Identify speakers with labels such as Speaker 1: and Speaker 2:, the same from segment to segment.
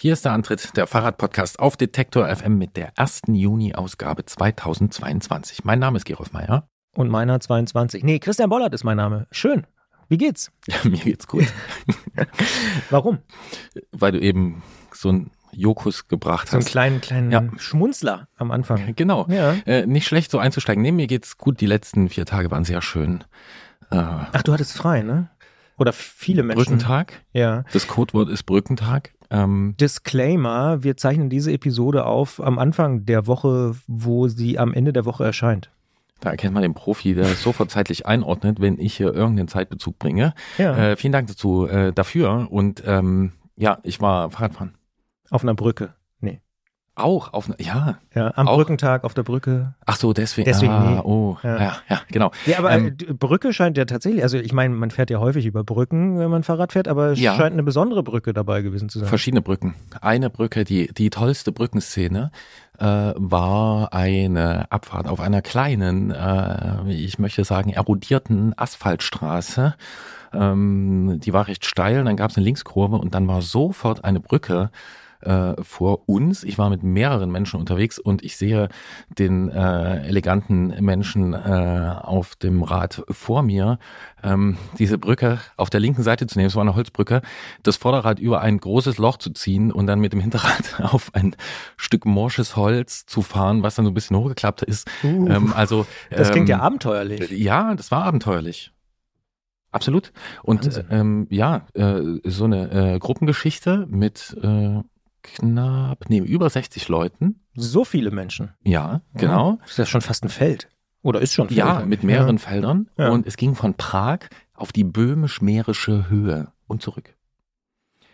Speaker 1: Hier ist der Antritt der Fahrradpodcast auf Detektor FM mit der ersten Juni-Ausgabe 2022. Mein Name ist Gerolf Meyer.
Speaker 2: Und meiner 22. Nee, Christian Bollert ist mein Name. Schön. Wie geht's?
Speaker 1: Ja, mir geht's gut.
Speaker 2: Warum?
Speaker 1: Weil du eben so einen Jokus gebracht
Speaker 2: So einen
Speaker 1: hast.
Speaker 2: kleinen, kleinen
Speaker 1: Ja.
Speaker 2: Schmunzler am Anfang.
Speaker 1: Genau.
Speaker 2: Ja.
Speaker 1: Äh, nicht schlecht so einzusteigen. Nee, mir geht's gut. Die letzten vier Tage waren sehr schön. Äh,
Speaker 2: Ach, du hattest frei, ne? Oder viele Menschen.
Speaker 1: Brückentag.
Speaker 2: Ja.
Speaker 1: Das Codewort ist Brückentag. Ähm,
Speaker 2: Disclaimer, wir zeichnen diese Episode auf am Anfang der Woche, wo sie am Ende der Woche erscheint.
Speaker 1: da erkennt man den Profi, der es sofort zeitlich einordnet, wenn ich hier irgendeinen Zeitbezug bringe.
Speaker 2: Ja.
Speaker 1: Äh, vielen Dank dazu, äh, dafür. Und ähm, ja, ich war Fahrradfahren.
Speaker 2: Auf einer Brücke.
Speaker 1: Auch auf, ja.
Speaker 2: Ja, am
Speaker 1: Auch?
Speaker 2: Brückentag auf der Brücke.
Speaker 1: Ach so, deswegen.
Speaker 2: Deswegen,
Speaker 1: ah,
Speaker 2: nee.
Speaker 1: Oh, ja.
Speaker 2: Ja.
Speaker 1: ja, genau.
Speaker 2: Ja, aber
Speaker 1: Ähm,
Speaker 2: äh, Brücke scheint ja tatsächlich, also ich meine, man fährt ja häufig über Brücken, wenn man Fahrrad fährt, aber es
Speaker 1: Ja.
Speaker 2: scheint eine besondere Brücke dabei gewesen zu sein.
Speaker 1: Verschiedene Brücken. Eine Brücke, die, die tollste Brückenszene, äh, war eine Abfahrt auf einer kleinen, äh, ich möchte sagen, erodierten Asphaltstraße. Ähm, die war recht steil, dann gab es eine Linkskurve und dann war sofort eine Brücke äh, vor uns. Ich war mit mehreren Menschen unterwegs und ich sehe den äh, eleganten Menschen äh, auf dem Rad vor mir ähm, diese Brücke auf der linken Seite zu nehmen. Es war eine Holzbrücke, das Vorderrad über ein großes Loch zu ziehen und dann mit dem Hinterrad auf ein Stück morsches Holz zu fahren, was dann so ein bisschen hochgeklappt ist.
Speaker 2: Uh,
Speaker 1: Ähm, also
Speaker 2: das klingt ja
Speaker 1: ähm,
Speaker 2: abenteuerlich.
Speaker 1: ja, das war abenteuerlich. Absolut. Und
Speaker 2: Wahnsinn.
Speaker 1: ähm, ja, äh, so eine äh, Gruppengeschichte mit äh, knapp, nee, über 60 Leuten.
Speaker 2: So viele Menschen.
Speaker 1: Ja, genau.
Speaker 2: Das ist ja schon fast ein Feld. Oder ist schon ein Feld.
Speaker 1: Ja, mit mehreren Feldern.
Speaker 2: Ja.
Speaker 1: Und es ging von Prag auf die böhmisch-mährische Höhe und zurück.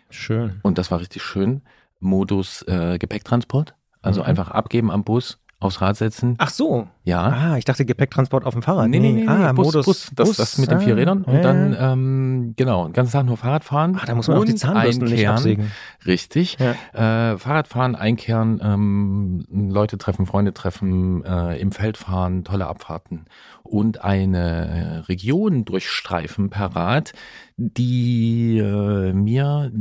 Speaker 2: Schön.
Speaker 1: Und das war richtig schön. Modus äh, Gepäcktransport. Also
Speaker 2: Mhm.
Speaker 1: einfach abgeben am Bus, aufs Rad setzen.
Speaker 2: Ach so.
Speaker 1: Ja.
Speaker 2: Ah, ich dachte Gepäcktransport auf dem Fahrrad.
Speaker 1: Nee, nee, nee, nee,
Speaker 2: ah,
Speaker 1: Bus,
Speaker 2: Modus
Speaker 1: Bus, das,
Speaker 2: Bus.
Speaker 1: das mit den
Speaker 2: ah,
Speaker 1: vier Rädern und dann, ähm, genau, den ganzen Tag nur Fahrrad fahren.
Speaker 2: Ah, da muss man auch die Zahnbürsten nicht absägen.
Speaker 1: Richtig.
Speaker 2: Ja.
Speaker 1: Äh, Fahrradfahren, einkehren, ähm, Leute treffen, Freunde treffen, äh, im Feld fahren, tolle Abfahrten und eine Region durchstreifen per Rad, die äh, mir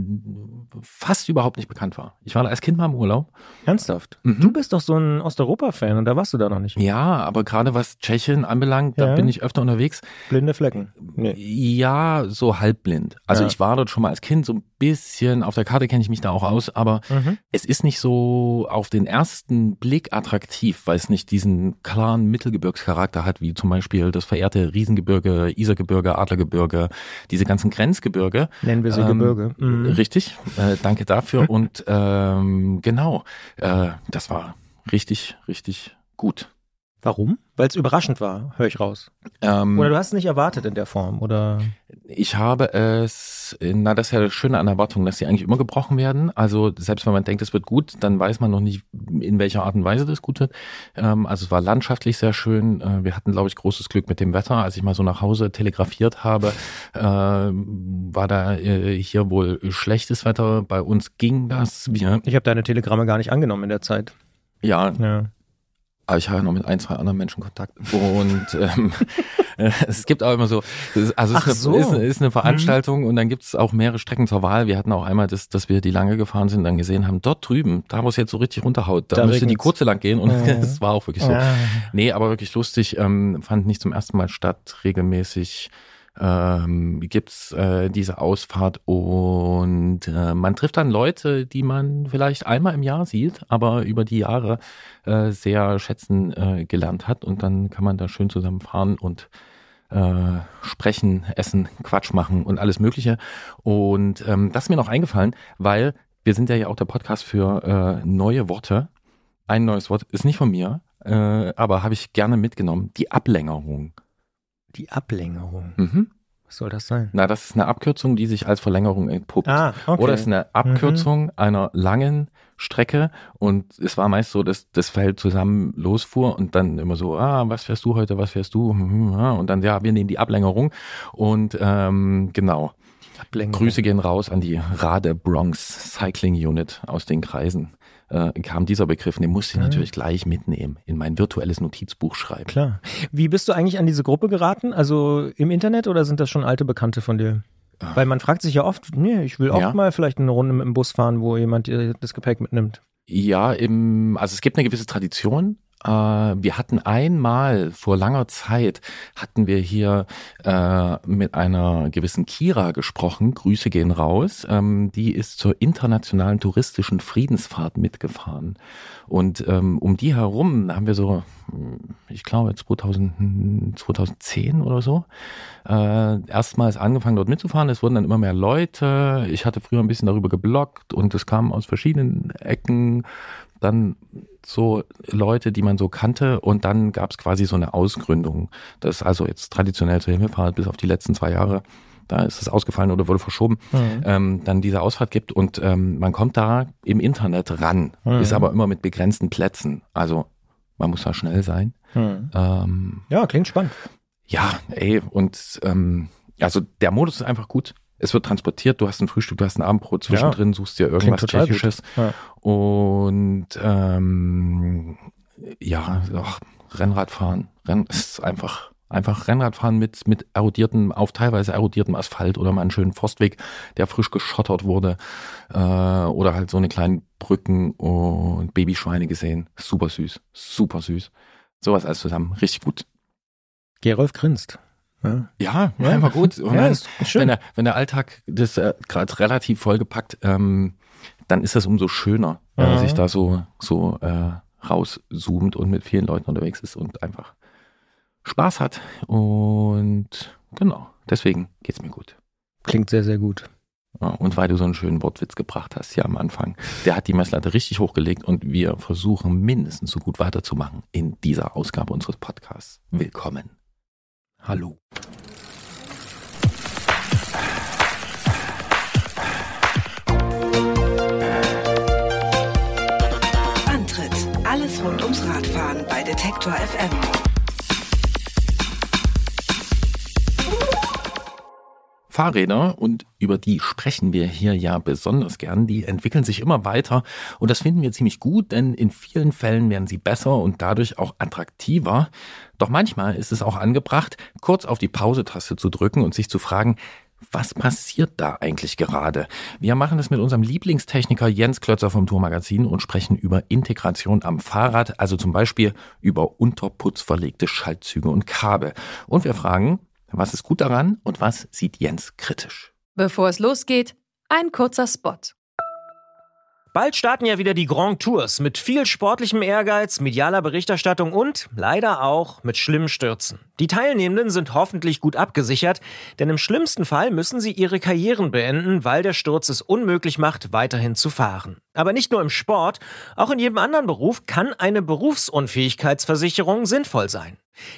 Speaker 1: fast überhaupt nicht bekannt war. Ich war da als Kind mal im Urlaub.
Speaker 2: Ernsthaft?
Speaker 1: Mhm.
Speaker 2: Du bist doch so ein Osteuropa-Fan und da warst du da noch nicht.
Speaker 1: Ja, aber gerade was Tschechien anbelangt, da
Speaker 2: Ja.
Speaker 1: bin ich öfter unterwegs.
Speaker 2: Blinde Flecken. Nee.
Speaker 1: Ja, so halbblind. Also
Speaker 2: Ja.
Speaker 1: ich war dort schon mal als Kind so ein bisschen, auf der Karte kenne ich mich da auch aus, aber
Speaker 2: Mhm.
Speaker 1: es ist nicht so auf den ersten Blick attraktiv, weil es nicht diesen klaren Mittelgebirgscharakter hat, wie zum Beispiel das verehrte Riesengebirge, Isergebirge, Adlergebirge, diese ganzen Grenzgebirge.
Speaker 2: Nennen wir sie
Speaker 1: Ähm,
Speaker 2: Gebirge. Mhm.
Speaker 1: Richtig, äh, danke dafür. Und ähm, genau, äh, das war richtig, richtig gut.
Speaker 2: Warum? Weil es überraschend war, höre ich raus.
Speaker 1: Ähm,
Speaker 2: Oder du hast es nicht erwartet in der Form, oder?
Speaker 1: Ich habe es, na, das ist ja das Schöne an Erwartungen, dass sie eigentlich immer gebrochen werden. Also selbst wenn man denkt, es wird gut, dann weiß man noch nicht, in welcher Art und Weise das gut wird. Ähm, also es war landschaftlich sehr schön. Äh, wir hatten, glaube ich, großes Glück mit dem Wetter. Als ich mal so nach Hause telegrafiert habe, äh, war da äh, hier wohl schlechtes Wetter. Bei uns ging das. Wir,
Speaker 2: Ich habe deine Telegramme gar nicht angenommen in der Zeit.
Speaker 1: ja,
Speaker 2: Ja.
Speaker 1: Aber ich habe noch mit ein, zwei anderen Menschen Kontakt. Und ähm, äh, es gibt auch immer so, also es ist,
Speaker 2: so.
Speaker 1: eine, ist, ist eine Veranstaltung und dann gibt es auch mehrere Strecken zur Wahl. Wir hatten auch einmal das, dass wir die lange gefahren sind, dann gesehen haben, dort drüben, da wo es jetzt so richtig runterhaut, da,
Speaker 2: Da
Speaker 1: müsste die kurze lang gehen und
Speaker 2: Ja.
Speaker 1: es war auch wirklich so.
Speaker 2: Ja.
Speaker 1: Nee, aber wirklich lustig, ähm, fand nicht zum ersten Mal statt, regelmäßig ähm, gibt's äh, diese Ausfahrt und äh, man trifft dann Leute, die man vielleicht einmal im Jahr sieht, aber über die Jahre äh, sehr schätzen äh, gelernt hat und dann kann man da schön zusammen fahren und äh, sprechen, essen, Quatsch machen und alles Mögliche. Und ähm, das ist mir noch eingefallen, weil wir sind ja ja auch der Podcast für äh, neue Worte. Ein neues Wort ist nicht von mir, äh, aber habe ich gerne mitgenommen. Die Ablängerung.
Speaker 2: Die Ablängerung.
Speaker 1: Mhm.
Speaker 2: Was soll das sein?
Speaker 1: Na, das ist eine Abkürzung, die sich als Verlängerung entpuppt.
Speaker 2: Ah, okay.
Speaker 1: Oder es ist eine Abkürzung einer langen Strecke und es war meist so, dass das Feld zusammen losfuhr und dann immer so, ah, was fährst du heute, was fährst du? Hm, ja, Und dann, ja, wir nehmen die Ablängerung und ähm, genau.
Speaker 2: Ablängerung.
Speaker 1: Grüße gehen raus an die Rade Bronx Cycling Unit aus den Kreisen. Äh, kam dieser Begriff, den musste ich
Speaker 2: Ah.
Speaker 1: natürlich gleich mitnehmen, in mein virtuelles Notizbuch schreiben.
Speaker 2: Klar. Wie bist du eigentlich an diese Gruppe geraten? Also im Internet oder sind das schon alte Bekannte von dir? Weil man fragt sich ja oft, nee, ich will auch
Speaker 1: Ja.
Speaker 2: mal vielleicht eine Runde mit dem Bus fahren, wo jemand äh, das Gepäck mitnimmt.
Speaker 1: Ja, im, also es gibt eine gewisse Tradition. Äh, wir hatten einmal vor langer Zeit hatten wir hier äh, mit einer gewissen Kira gesprochen. Grüße gehen raus. Ähm, die ist zur internationalen touristischen Friedensfahrt mitgefahren. Und ähm, um die herum haben wir so, ich glaube 2000, 2010 oder so, äh, erstmals angefangen dort mitzufahren. Es wurden dann immer mehr Leute. Ich hatte früher ein bisschen darüber geblockt und es kamen aus verschiedenen Ecken dann so Leute, die man so kannte und dann gab es quasi so eine Ausgründung. Das ist also jetzt traditionell zur Himmelfahrt bis auf die letzten zwei Jahre. Da ist es ausgefallen oder wurde verschoben. Ähm, dann diese Ausfahrt gibt und ähm, man kommt da im Internet ran,
Speaker 2: Mhm.
Speaker 1: ist aber immer mit begrenzten Plätzen. Also man muss da schnell sein.
Speaker 2: Hm.
Speaker 1: Ähm,
Speaker 2: Ja, klingt spannend.
Speaker 1: ja, ey, und ähm, also der Modus ist einfach gut. Es wird transportiert, du hast ein Frühstück, du hast ein Abendbrot zwischendrin, suchst dir irgendwas. Tschechisches.
Speaker 2: Ja.
Speaker 1: Und ähm, ja, ach, Rennradfahren. Renn, ist einfach, einfach Rennradfahren mit, mit erodiertem, auf teilweise erodiertem Asphalt oder mal einen schönen Forstweg, der frisch geschottert wurde. Äh, oder halt so eine kleinen Brücken und Babyschweine gesehen. Super süß, super süß. Sowas alles zusammen, richtig gut.
Speaker 2: Gerolf grinst. Ja,
Speaker 1: Ja,
Speaker 2: Ja.
Speaker 1: einfach gut. Und
Speaker 2: ja ist schön.
Speaker 1: wenn, der, wenn der Alltag das äh, gerade relativ vollgepackt, ähm, dann ist das umso schöner, wenn man sich da so, so äh, rauszoomt und mit vielen Leuten unterwegs ist und einfach Spaß hat. Und genau, deswegen geht's mir gut.
Speaker 2: Klingt sehr, sehr gut.
Speaker 1: Ja, und weil du so einen schönen Wortwitz gebracht hast hier am Anfang, der hat die Messlatte richtig hochgelegt und wir versuchen mindestens so gut weiterzumachen in dieser Ausgabe unseres Podcasts. Willkommen. Hallo.
Speaker 3: Antritt. Alles rund ums Radfahren bei Detektor FM.
Speaker 1: Fahrräder, und über die sprechen wir hier ja besonders gern, die entwickeln sich immer weiter und das finden wir ziemlich gut, denn in vielen Fällen werden sie besser und dadurch auch attraktiver. Doch manchmal ist es auch angebracht, kurz auf die Pause-Taste zu drücken und sich zu fragen, was passiert da eigentlich gerade? Wir machen das mit unserem Lieblingstechniker Jens Klötzer vom Tourmagazin und sprechen über Integration am Fahrrad, also zum Beispiel über unterputzverlegte Schaltzüge und Kabel. Und wir fragen, was ist gut daran und was sieht Jens kritisch?
Speaker 4: Bevor es losgeht, ein kurzer Spot.
Speaker 2: Bald starten ja wieder die Grand Tours mit viel sportlichem Ehrgeiz, medialer Berichterstattung und leider auch mit schlimmen Stürzen. Die Teilnehmenden sind hoffentlich gut abgesichert, denn im schlimmsten Fall müssen sie ihre Karrieren beenden, weil der Sturz es unmöglich macht, weiterhin zu fahren. Aber nicht nur im Sport, auch in jedem anderen Beruf kann eine Berufsunfähigkeitsversicherung sinnvoll sein.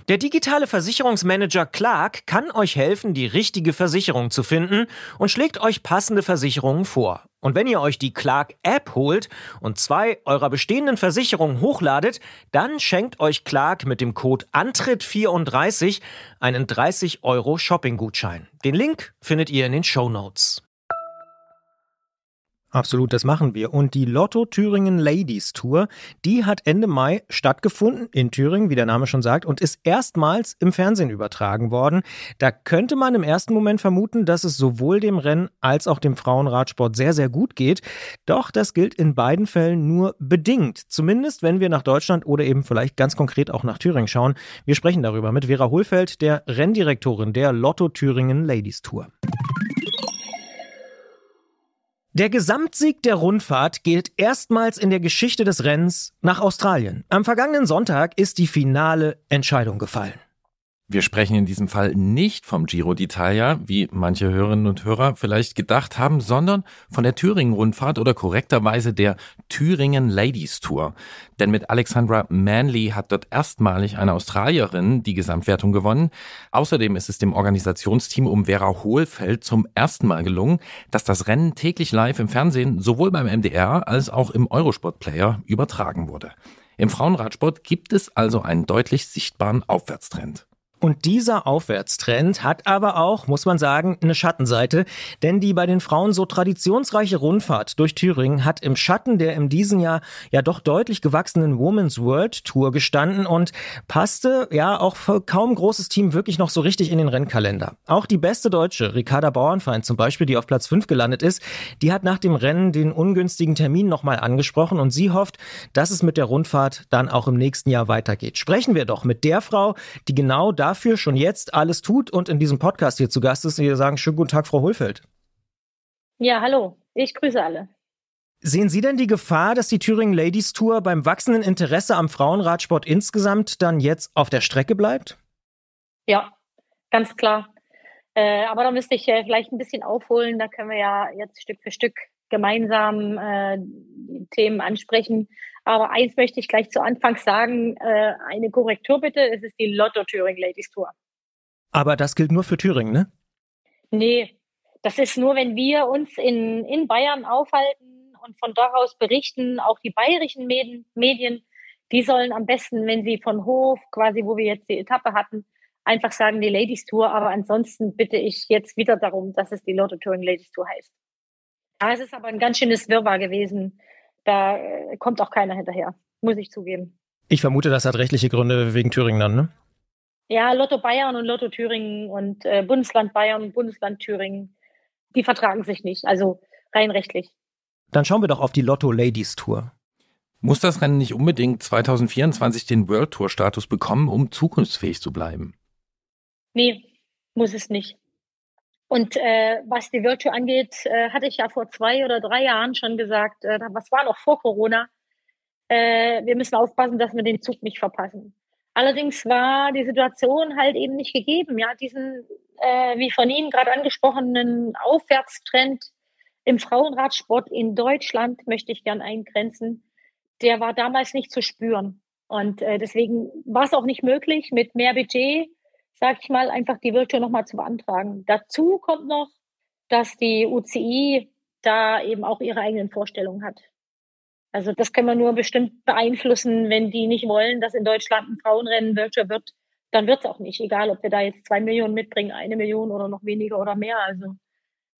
Speaker 2: Der digitale Versicherungsmanager Clark kann euch helfen, die richtige Versicherung zu finden und schlägt euch passende Versicherungen vor. Und wenn ihr euch die Clark App holt und zwei eurer bestehenden Versicherungen hochladet, dann schenkt euch Clark mit dem Code Antritt34 einen 30 Euro Shopping-Gutschein. Den Link findet ihr in den Show Notes. Absolut, das machen wir. Und die Lotto Thüringen Ladies Tour, die hat Ende Mai stattgefunden in Thüringen, wie der Name schon sagt, und ist erstmals im Fernsehen übertragen worden. Da könnte man im ersten Moment vermuten, dass es sowohl dem Rennen als auch dem Frauenradsport sehr, sehr gut geht. Doch das gilt in beiden Fällen nur bedingt. Zumindest, wenn wir nach Deutschland oder eben vielleicht ganz konkret auch nach Thüringen schauen. Wir sprechen darüber mit Vera Hohlfeld, der Renndirektorin der Lotto Thüringen Ladies Tour. Der Gesamtsieg der Rundfahrt geht erstmals in der Geschichte des Rennens nach Australien. Am vergangenen Sonntag ist die finale Entscheidung gefallen.
Speaker 1: Wir sprechen in diesem Fall nicht vom Giro d'Italia, wie manche Hörerinnen und Hörer vielleicht gedacht haben, sondern von der Thüringen-Rundfahrt oder korrekterweise der Thüringen Ladies Tour. Denn mit Alexandra Manley hat dort erstmalig eine Australierin die Gesamtwertung gewonnen. Außerdem ist es dem Organisationsteam um Vera Hohlfeld zum ersten Mal gelungen, dass das Rennen täglich live im Fernsehen sowohl beim MDR als auch im Eurosport-Player übertragen wurde. Im Frauenradsport gibt es also einen deutlich sichtbaren Aufwärtstrend.
Speaker 2: Und dieser Aufwärtstrend hat aber auch, muss man sagen, eine Schattenseite, denn die bei den Frauen so traditionsreiche Rundfahrt durch Thüringen hat im Schatten der in diesem Jahr ja doch deutlich gewachsenen Women's World Tour gestanden und passte ja auch für kaum großes Team wirklich noch so richtig in den Rennkalender. Auch die beste Deutsche, Ricarda Bauernfeind zum Beispiel, die auf Platz 5 gelandet ist, die hat nach dem Rennen den ungünstigen Termin nochmal angesprochen und sie hofft, dass es mit der Rundfahrt dann auch im nächsten Jahr weitergeht. Sprechen wir doch mit der Frau, die genau da dafür schon jetzt alles tut und in diesem Podcast hier zu Gast ist. Wir sagen schönen guten Tag, Frau Hohlfeld.
Speaker 5: Ja, hallo. Ich grüße alle.
Speaker 2: Sehen Sie denn die Gefahr, dass die Thüringen Ladies Tour beim wachsenden Interesse am Frauenradsport insgesamt dann jetzt auf der Strecke bleibt?
Speaker 5: Ja, ganz klar. Äh, aber da müsste ich äh, vielleicht ein bisschen aufholen. Da können wir ja jetzt Stück für Stück gemeinsam äh, Themen ansprechen. Aber eins möchte ich gleich zu Anfang sagen, äh, eine Korrektur bitte, es ist die Lotto Thüringen Ladies Tour.
Speaker 2: Aber das gilt nur für Thüringen, ne?
Speaker 5: Nee, das ist nur, wenn wir uns in, in Bayern aufhalten und von dort aus berichten, auch die bayerischen Medien, Medien, die sollen am besten, wenn sie von Hof, quasi wo wir jetzt die Etappe hatten, einfach sagen die Ladies Tour. Aber ansonsten bitte ich jetzt wieder darum, dass es die Lotto Touring Ladies Tour heißt. Ja, es ist aber ein ganz schönes Wirrwarr gewesen da äh, kommt auch keiner hinterher, muss ich zugeben.
Speaker 2: Ich vermute, das hat rechtliche Gründe wegen Thüringen dann, ne?
Speaker 5: Ja, Lotto Bayern und Lotto Thüringen und äh, Bundesland Bayern und Bundesland Thüringen, die vertragen sich nicht, also rein rechtlich.
Speaker 2: Dann schauen wir doch auf die Lotto Ladies Tour.
Speaker 1: Muss das Rennen nicht unbedingt 2024 den World Tour Status bekommen, um zukunftsfähig zu bleiben?
Speaker 5: Nee, muss es nicht. Und äh, was die Virtue angeht, äh, hatte ich ja vor zwei oder drei Jahren schon gesagt, äh, was war noch vor Corona, äh, wir müssen aufpassen, dass wir den Zug nicht verpassen. Allerdings war die Situation halt eben nicht gegeben. Ja, diesen, äh, wie von Ihnen gerade angesprochenen Aufwärtstrend im Frauenradsport in Deutschland möchte ich gern eingrenzen. Der war damals nicht zu spüren. Und äh, deswegen war es auch nicht möglich, mit mehr Budget sag ich mal, einfach die Virtual nochmal zu beantragen. Dazu kommt noch, dass die UCI da eben auch ihre eigenen Vorstellungen hat. Also das können wir nur bestimmt beeinflussen, wenn die nicht wollen, dass in Deutschland ein Frauenrennen Virtual wird, dann wird es auch nicht, egal ob wir da jetzt zwei Millionen mitbringen, eine Million oder noch weniger oder mehr. Also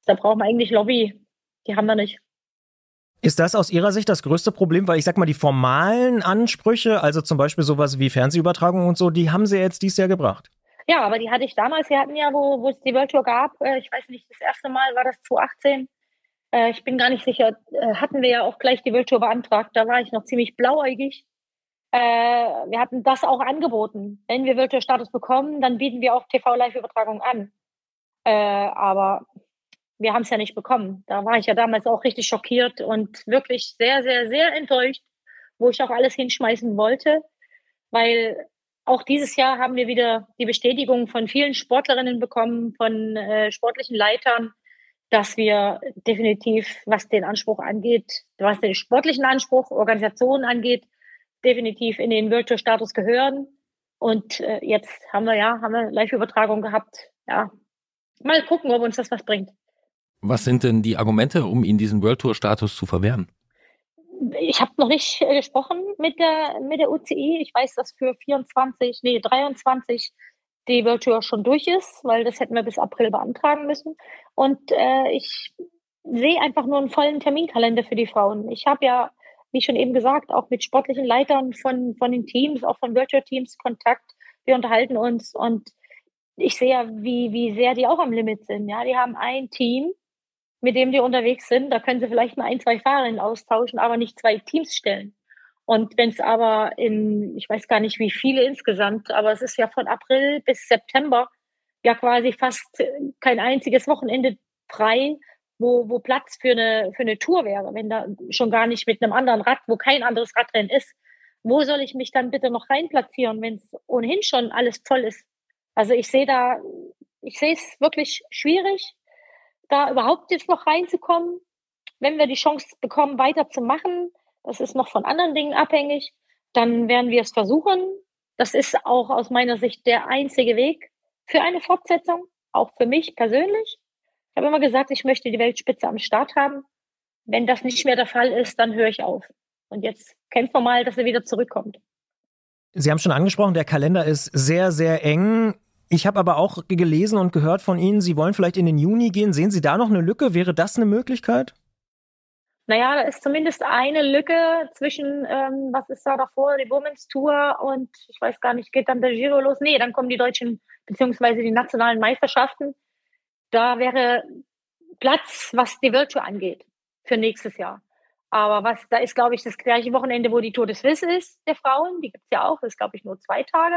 Speaker 5: da brauchen wir eigentlich Lobby. Die haben wir nicht.
Speaker 2: Ist das aus Ihrer Sicht das größte Problem? Weil ich sag mal, die formalen Ansprüche, also zum Beispiel sowas wie Fernsehübertragung und so, die haben Sie jetzt dieses Jahr gebracht.
Speaker 5: Ja, aber die hatte ich damals. Wir hatten ja, wo, wo es die World Tour gab, äh, ich weiß nicht, das erste Mal war das 2018. Äh, ich bin gar nicht sicher, äh, hatten wir ja auch gleich die World Tour beantragt. Da war ich noch ziemlich blauäugig. Äh, wir hatten das auch angeboten. Wenn wir World Tour Status bekommen, dann bieten wir auch TV-Live-Übertragung an. Äh, aber wir haben es ja nicht bekommen. Da war ich ja damals auch richtig schockiert und wirklich sehr, sehr, sehr enttäuscht, wo ich auch alles hinschmeißen wollte, weil auch dieses Jahr haben wir wieder die Bestätigung von vielen Sportlerinnen bekommen, von äh, sportlichen Leitern, dass wir definitiv, was den Anspruch angeht, was den sportlichen Anspruch, Organisationen angeht, definitiv in den Virtual Status gehören. Und äh, jetzt haben wir ja, haben wir Live-Übertragung gehabt. Ja, mal gucken, ob uns das was bringt.
Speaker 1: Was sind denn die Argumente, um Ihnen diesen World Tour Status zu verwehren?
Speaker 5: Ich habe noch nicht äh, gesprochen mit der, mit der UCI. Ich weiß, dass für 24, nee, 23 die World Tour schon durch ist, weil das hätten wir bis April beantragen müssen. Und äh, ich sehe einfach nur einen vollen Terminkalender für die Frauen. Ich habe ja, wie schon eben gesagt, auch mit sportlichen Leitern von, von den Teams, auch von Virtual Teams Kontakt. Wir unterhalten uns und ich sehe ja, wie, wie sehr die auch am Limit sind. Ja, die haben ein Team, mit dem die unterwegs sind. Da können sie vielleicht mal ein, zwei Fahrerinnen austauschen, aber nicht zwei Teams stellen. Und wenn es aber in, ich weiß gar nicht wie viele insgesamt, aber es ist ja von April bis September ja quasi fast kein einziges Wochenende frei, wo, wo Platz für eine, für eine Tour wäre, wenn da schon gar nicht mit einem anderen Rad, wo kein anderes Radrennen ist. Wo soll ich mich dann bitte noch reinplatzieren, wenn es ohnehin schon alles voll ist? Also ich sehe da, ich sehe es wirklich schwierig da überhaupt jetzt noch reinzukommen. Wenn wir die Chance bekommen, weiterzumachen, das ist noch von anderen Dingen abhängig, dann werden wir es versuchen. Das ist auch aus meiner Sicht der einzige Weg für eine Fortsetzung, auch für mich persönlich. Ich habe immer gesagt, ich möchte die Weltspitze am Start haben. Wenn das nicht mehr der Fall ist, dann höre ich auf. Und jetzt kämpfen wir mal, dass er wieder zurückkommt.
Speaker 2: Sie haben schon angesprochen, der Kalender ist sehr, sehr eng. Ich habe aber auch gelesen und gehört von Ihnen, Sie wollen vielleicht in den Juni gehen. Sehen Sie da noch eine Lücke? Wäre das eine Möglichkeit?
Speaker 5: Naja, da ist zumindest eine Lücke zwischen, ähm, was ist da davor, die Women's Tour und ich weiß gar nicht, geht dann der Giro los? Nee, dann kommen die deutschen beziehungsweise die nationalen Meisterschaften. Da wäre Platz, was die Virtual angeht, für nächstes Jahr. Aber was, da ist, glaube ich, das gleiche Wochenende, wo die Tour de Suisse ist, der Frauen. Die gibt es ja auch, das ist, glaube ich, nur zwei Tage.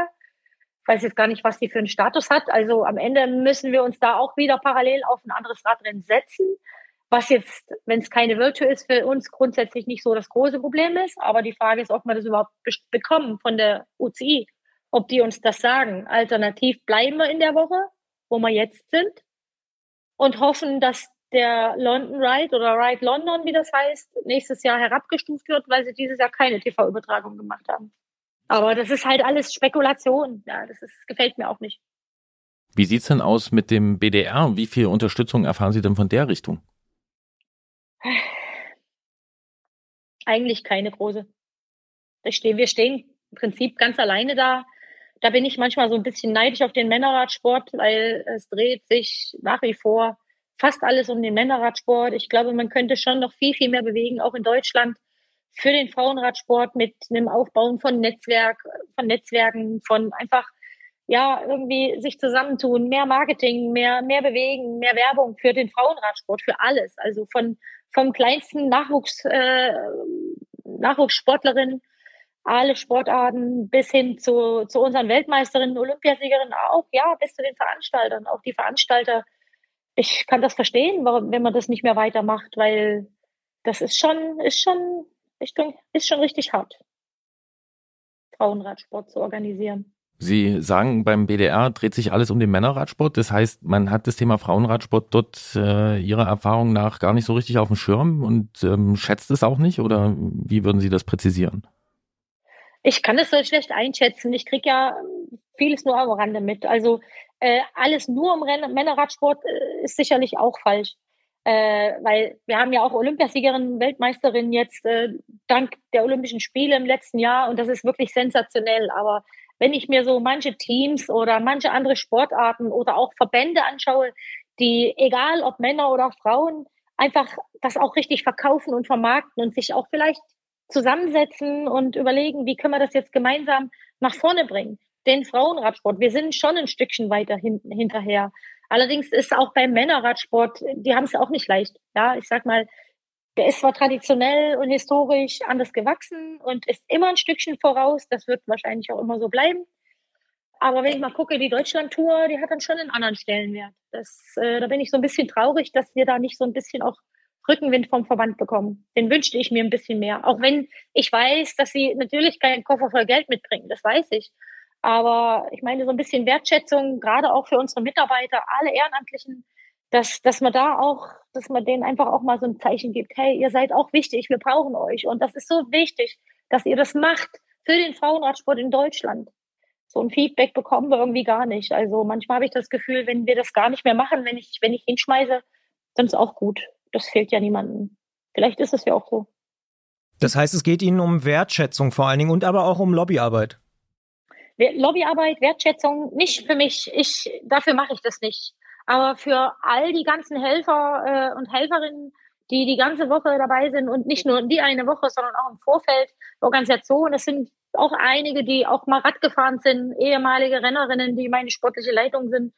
Speaker 5: Weiß jetzt gar nicht, was die für einen Status hat. Also am Ende müssen wir uns da auch wieder parallel auf ein anderes Radrennen setzen. Was jetzt, wenn es keine Virtual ist, für uns grundsätzlich nicht so das große Problem ist. Aber die Frage ist, ob wir das überhaupt bekommen von der UCI. Ob die uns das sagen. Alternativ bleiben wir in der Woche, wo wir jetzt sind und hoffen, dass der London Ride oder Ride London, wie das heißt, nächstes Jahr herabgestuft wird, weil sie dieses Jahr keine TV-Übertragung gemacht haben. Aber das ist halt alles Spekulation. Ja, das ist, gefällt mir auch nicht.
Speaker 1: Wie sieht's denn aus mit dem BDR? Wie viel Unterstützung erfahren Sie denn von der Richtung?
Speaker 5: Eigentlich keine große. wir stehen im Prinzip ganz alleine da. Da bin ich manchmal so ein bisschen neidisch auf den Männerradsport, weil es dreht sich nach wie vor fast alles um den Männerradsport. Ich glaube, man könnte schon noch viel, viel mehr bewegen, auch in Deutschland, für den Frauenradsport mit einem Aufbauen von Netzwerk, von Netzwerken, von einfach, ja, irgendwie sich zusammentun, mehr Marketing, mehr, mehr bewegen, mehr Werbung für den Frauenradsport, für alles. Also von, vom kleinsten Nachwuchs, äh, Nachwuchssportlerinnen, alle Sportarten bis hin zu, zu unseren Weltmeisterinnen, Olympiasiegerinnen auch, ja, bis zu den Veranstaltern, auch die Veranstalter ich kann das verstehen, warum, wenn man das nicht mehr weitermacht, weil das ist schon, ist schon, Richtung, ist schon richtig hart, Frauenradsport zu organisieren.
Speaker 1: Sie sagen, beim BDR dreht sich alles um den Männerradsport. Das heißt, man hat das Thema Frauenradsport dort äh, Ihrer Erfahrung nach gar nicht so richtig auf dem Schirm und ähm, schätzt es auch nicht? Oder wie würden Sie das präzisieren?
Speaker 5: Ich kann es so schlecht einschätzen. Ich kriege ja vieles nur am Rande mit. Also äh, alles nur im Renn Männerradsport äh, ist sicherlich auch falsch. Äh, weil wir haben ja auch Olympiasiegerin, Weltmeisterin jetzt äh, dank der Olympischen Spiele im letzten Jahr und das ist wirklich sensationell. Aber wenn ich mir so manche Teams oder manche andere Sportarten oder auch Verbände anschaue, die egal ob Männer oder Frauen einfach das auch richtig verkaufen und vermarkten und sich auch vielleicht zusammensetzen und überlegen, wie können wir das jetzt gemeinsam nach vorne bringen den Frauenradsport. Wir sind schon ein Stückchen weiter hin, hinterher. Allerdings ist auch beim Männerradsport, die haben es auch nicht leicht. Ja, ich sag mal, der ist zwar traditionell und historisch anders gewachsen und ist immer ein Stückchen voraus. Das wird wahrscheinlich auch immer so bleiben. Aber wenn ich mal gucke, die Deutschland-Tour, die hat dann schon einen anderen Stellenwert. Das, äh, da bin ich so ein bisschen traurig, dass wir da nicht so ein bisschen auch Rückenwind vom Verband bekommen. Den wünschte ich mir ein bisschen mehr. Auch wenn ich weiß, dass sie natürlich keinen Koffer voll Geld mitbringen. Das weiß ich. Aber ich meine, so ein bisschen Wertschätzung, gerade auch für unsere Mitarbeiter, alle Ehrenamtlichen, dass, dass man da auch, dass man denen einfach auch mal so ein Zeichen gibt, hey, ihr seid auch wichtig, wir brauchen euch. Und das ist so wichtig, dass ihr das macht für den Frauenradsport in Deutschland. So ein Feedback bekommen wir irgendwie gar nicht. Also manchmal habe ich das Gefühl, wenn wir das gar nicht mehr machen, wenn ich, wenn ich hinschmeiße, dann ist auch gut. Das fehlt ja niemandem. Vielleicht ist es ja auch so.
Speaker 2: Das heißt, es geht Ihnen um Wertschätzung vor allen Dingen und aber auch um Lobbyarbeit.
Speaker 5: Lobbyarbeit, Wertschätzung, nicht für mich. Ich, dafür mache ich das nicht. Aber für all die ganzen Helfer äh, und Helferinnen, die die ganze Woche dabei sind und nicht nur die eine Woche, sondern auch im Vorfeld, Organisation. Es sind auch einige, die auch mal Rad gefahren sind, ehemalige Rennerinnen, die meine sportliche Leitung sind.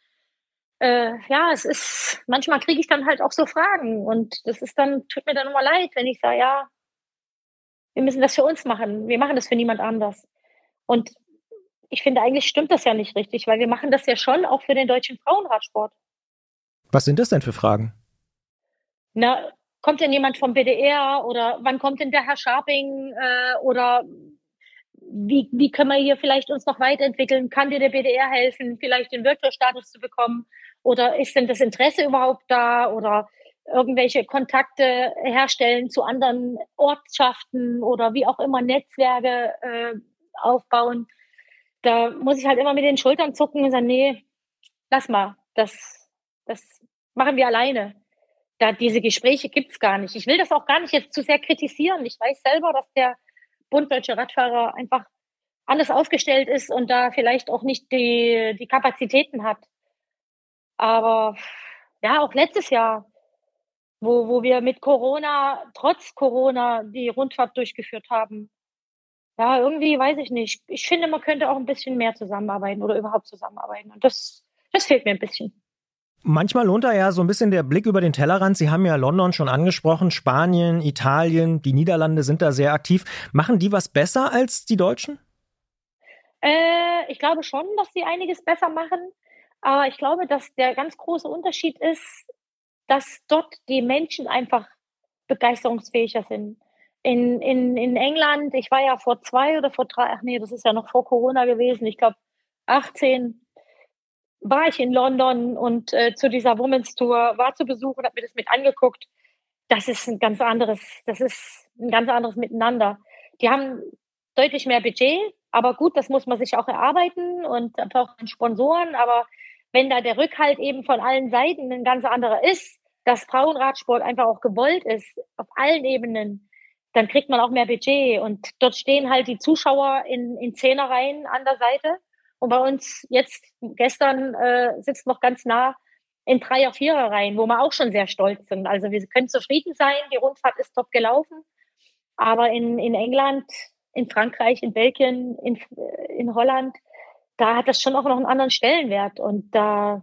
Speaker 5: Äh, ja, es ist, manchmal kriege ich dann halt auch so Fragen und das ist dann, tut mir dann immer leid, wenn ich sage, ja, wir müssen das für uns machen. Wir machen das für niemand anders. Und ich finde, eigentlich stimmt das ja nicht richtig, weil wir machen das ja schon auch für den deutschen Frauenradsport.
Speaker 2: Was sind das denn für Fragen?
Speaker 5: Na, kommt denn jemand vom BDR oder wann kommt denn der Herr Scharping äh, oder wie, wie können wir hier vielleicht uns noch weiterentwickeln? Kann dir der BDR helfen, vielleicht den Virtual-Status zu bekommen? Oder ist denn das Interesse überhaupt da? Oder irgendwelche Kontakte herstellen zu anderen Ortschaften oder wie auch immer Netzwerke äh, aufbauen? Da muss ich halt immer mit den Schultern zucken und sagen, nee, lass mal, das, das machen wir alleine. Da diese Gespräche gibt's gar nicht. Ich will das auch gar nicht jetzt zu sehr kritisieren. Ich weiß selber, dass der Bund Deutsche Radfahrer einfach anders aufgestellt ist und da vielleicht auch nicht die, die Kapazitäten hat. Aber ja, auch letztes Jahr, wo, wo wir mit Corona, trotz Corona, die Rundfahrt durchgeführt haben. Ja, irgendwie weiß ich nicht. Ich finde, man könnte auch ein bisschen mehr zusammenarbeiten oder überhaupt zusammenarbeiten. Und das, das fehlt mir ein bisschen.
Speaker 2: Manchmal lohnt da ja so ein bisschen der Blick über den Tellerrand. Sie haben ja London schon angesprochen, Spanien, Italien, die Niederlande sind da sehr aktiv. Machen die was besser als die Deutschen?
Speaker 5: Äh, ich glaube schon, dass sie einiges besser machen. Aber ich glaube, dass der ganz große Unterschied ist, dass dort die Menschen einfach begeisterungsfähiger sind. In, in, in England, ich war ja vor zwei oder vor drei, ach nee, das ist ja noch vor Corona gewesen, ich glaube 18, war ich in London und äh, zu dieser Women's Tour war zu Besuch und habe mir das mit angeguckt. Das ist ein ganz anderes, das ist ein ganz anderes Miteinander. Die haben deutlich mehr Budget, aber gut, das muss man sich auch erarbeiten und auch Sponsoren. Aber wenn da der Rückhalt eben von allen Seiten ein ganz anderer ist, dass Frauenradsport einfach auch gewollt ist auf allen Ebenen, dann kriegt man auch mehr Budget. Und dort stehen halt die Zuschauer in, in Zehnerreihen an der Seite und bei uns jetzt gestern äh, sitzt noch ganz nah in Dreier, Vierer Reihen, wo wir auch schon sehr stolz sind. Also wir können zufrieden sein, die Rundfahrt ist top gelaufen. Aber in, in England, in Frankreich, in Belgien, in, in Holland, da hat das schon auch noch einen anderen Stellenwert. Und da,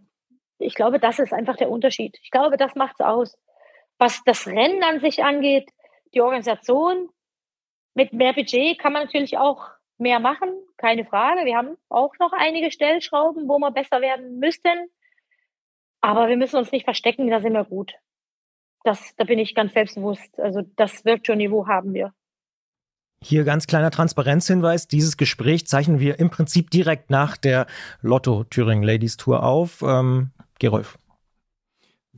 Speaker 5: ich glaube, das ist einfach der Unterschied. Ich glaube, das macht es aus. Was das Rennen an sich angeht, die Organisation, mit mehr Budget kann man natürlich auch mehr machen, keine Frage. Wir haben auch noch einige Stellschrauben, wo wir besser werden müssten. Aber wir müssen uns nicht verstecken, da sind wir gut. Das, da bin ich ganz selbstbewusst. Also das Virtual-Niveau haben wir.
Speaker 2: Hier ganz kleiner Transparenzhinweis. Dieses Gespräch zeichnen wir im Prinzip direkt nach der Lotto Thüringen Ladies Tour auf. Ähm, Gerolf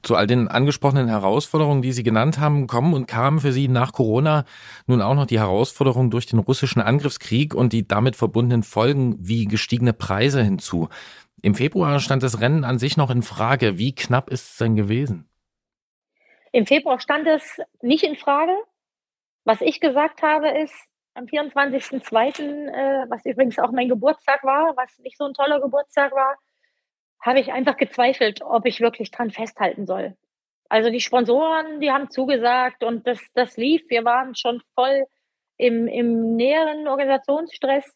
Speaker 1: zu all den angesprochenen Herausforderungen, die Sie genannt haben, kommen und kamen für Sie nach Corona nun auch noch die Herausforderungen durch den russischen Angriffskrieg und die damit verbundenen Folgen wie gestiegene Preise hinzu. Im Februar stand das Rennen an sich noch in Frage. Wie knapp ist es denn gewesen?
Speaker 5: Im Februar stand es nicht in Frage. Was ich gesagt habe, ist, am 24.02., äh, was übrigens auch mein Geburtstag war, was nicht so ein toller Geburtstag war, habe ich einfach gezweifelt, ob ich wirklich dran festhalten soll. Also die Sponsoren, die haben zugesagt und das, das lief. Wir waren schon voll im, im näheren Organisationsstress.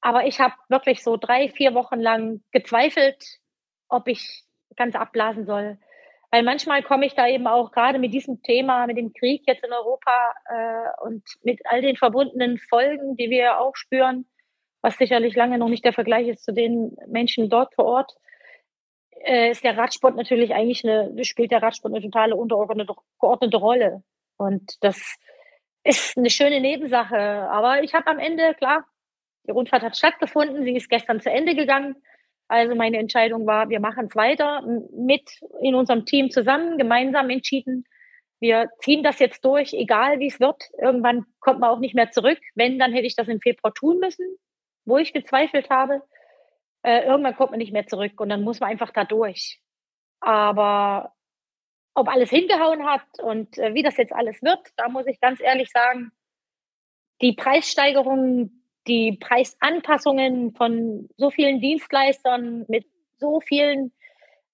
Speaker 5: Aber ich habe wirklich so drei, vier Wochen lang gezweifelt, ob ich ganz abblasen soll. Weil manchmal komme ich da eben auch gerade mit diesem Thema, mit dem Krieg jetzt in Europa äh, und mit all den verbundenen Folgen, die wir auch spüren, was sicherlich lange noch nicht der Vergleich ist zu den Menschen dort vor Ort, äh, ist der Radsport natürlich eigentlich eine, spielt der Radsport eine totale untergeordnete Rolle. Und das ist eine schöne Nebensache. Aber ich habe am Ende, klar, die Rundfahrt hat stattgefunden, sie ist gestern zu Ende gegangen. Also meine Entscheidung war, wir machen es weiter mit in unserem Team zusammen, gemeinsam entschieden. Wir ziehen das jetzt durch, egal wie es wird. Irgendwann kommt man auch nicht mehr zurück. Wenn, dann hätte ich das im Februar tun müssen, wo ich gezweifelt habe äh, irgendwann kommt man nicht mehr zurück und dann muss man einfach da durch. Aber ob alles hingehauen hat und äh, wie das jetzt alles wird, da muss ich ganz ehrlich sagen, die Preissteigerungen, die Preisanpassungen von so vielen Dienstleistern mit so vielen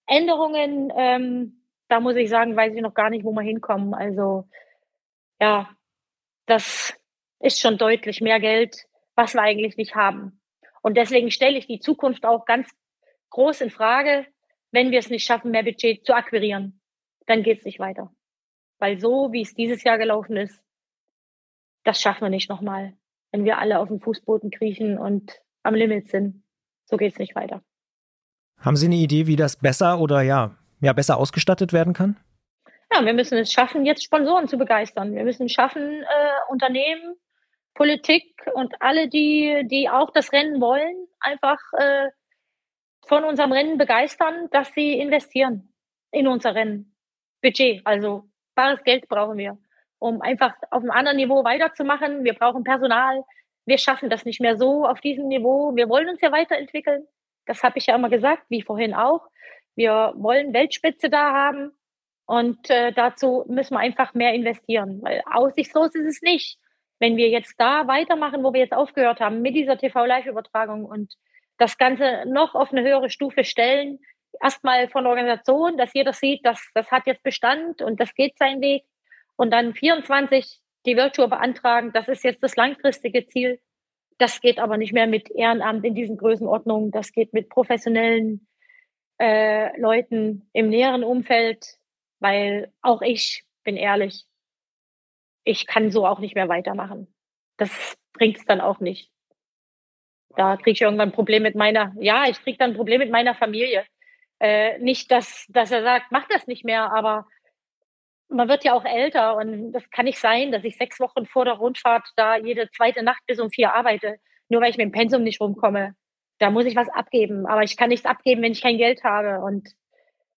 Speaker 5: Änderungen, ähm, da muss ich sagen, weiß ich noch gar nicht, wo wir hinkommen. Also ja, das ist schon deutlich mehr Geld, was wir eigentlich nicht haben. Und deswegen stelle ich die Zukunft auch ganz groß in Frage, wenn wir es nicht schaffen, mehr Budget zu akquirieren. Dann geht es nicht weiter. Weil so, wie es dieses Jahr gelaufen ist, das schaffen wir nicht nochmal, wenn wir alle auf dem Fußboden kriechen und am Limit sind. So geht es nicht weiter.
Speaker 2: Haben Sie eine Idee, wie das besser oder ja, ja besser ausgestattet werden kann?
Speaker 5: Ja, wir müssen es schaffen, jetzt Sponsoren zu begeistern. Wir müssen es schaffen, äh, Unternehmen Politik und alle, die, die auch das Rennen wollen, einfach äh, von unserem Rennen begeistern, dass sie investieren in unser Rennen. Budget, also bares Geld brauchen wir, um einfach auf einem anderen Niveau weiterzumachen. Wir brauchen Personal. Wir schaffen das nicht mehr so auf diesem Niveau. Wir wollen uns ja weiterentwickeln. Das habe ich ja immer gesagt, wie vorhin auch. Wir wollen Weltspitze da haben. Und äh, dazu müssen wir einfach mehr investieren, weil aussichtslos ist es nicht wenn wir jetzt da weitermachen, wo wir jetzt aufgehört haben, mit dieser TV-Live-Übertragung und das Ganze noch auf eine höhere Stufe stellen, erstmal von der Organisation, dass jeder sieht, dass das hat jetzt Bestand und das geht seinen Weg und dann 24 die Virtual beantragen, das ist jetzt das langfristige Ziel. Das geht aber nicht mehr mit Ehrenamt in diesen Größenordnungen, das geht mit professionellen äh, Leuten im näheren Umfeld, weil auch ich bin ehrlich, ich kann so auch nicht mehr weitermachen. Das bringt's dann auch nicht. Da kriege ich irgendwann ein Problem mit meiner, ja, ich kriege dann ein Problem mit meiner Familie. Äh, nicht, dass, dass er sagt, mach das nicht mehr, aber man wird ja auch älter und das kann nicht sein, dass ich sechs Wochen vor der Rundfahrt da jede zweite Nacht bis um vier arbeite, nur weil ich mit dem Pensum nicht rumkomme. Da muss ich was abgeben, aber ich kann nichts abgeben, wenn ich kein Geld habe und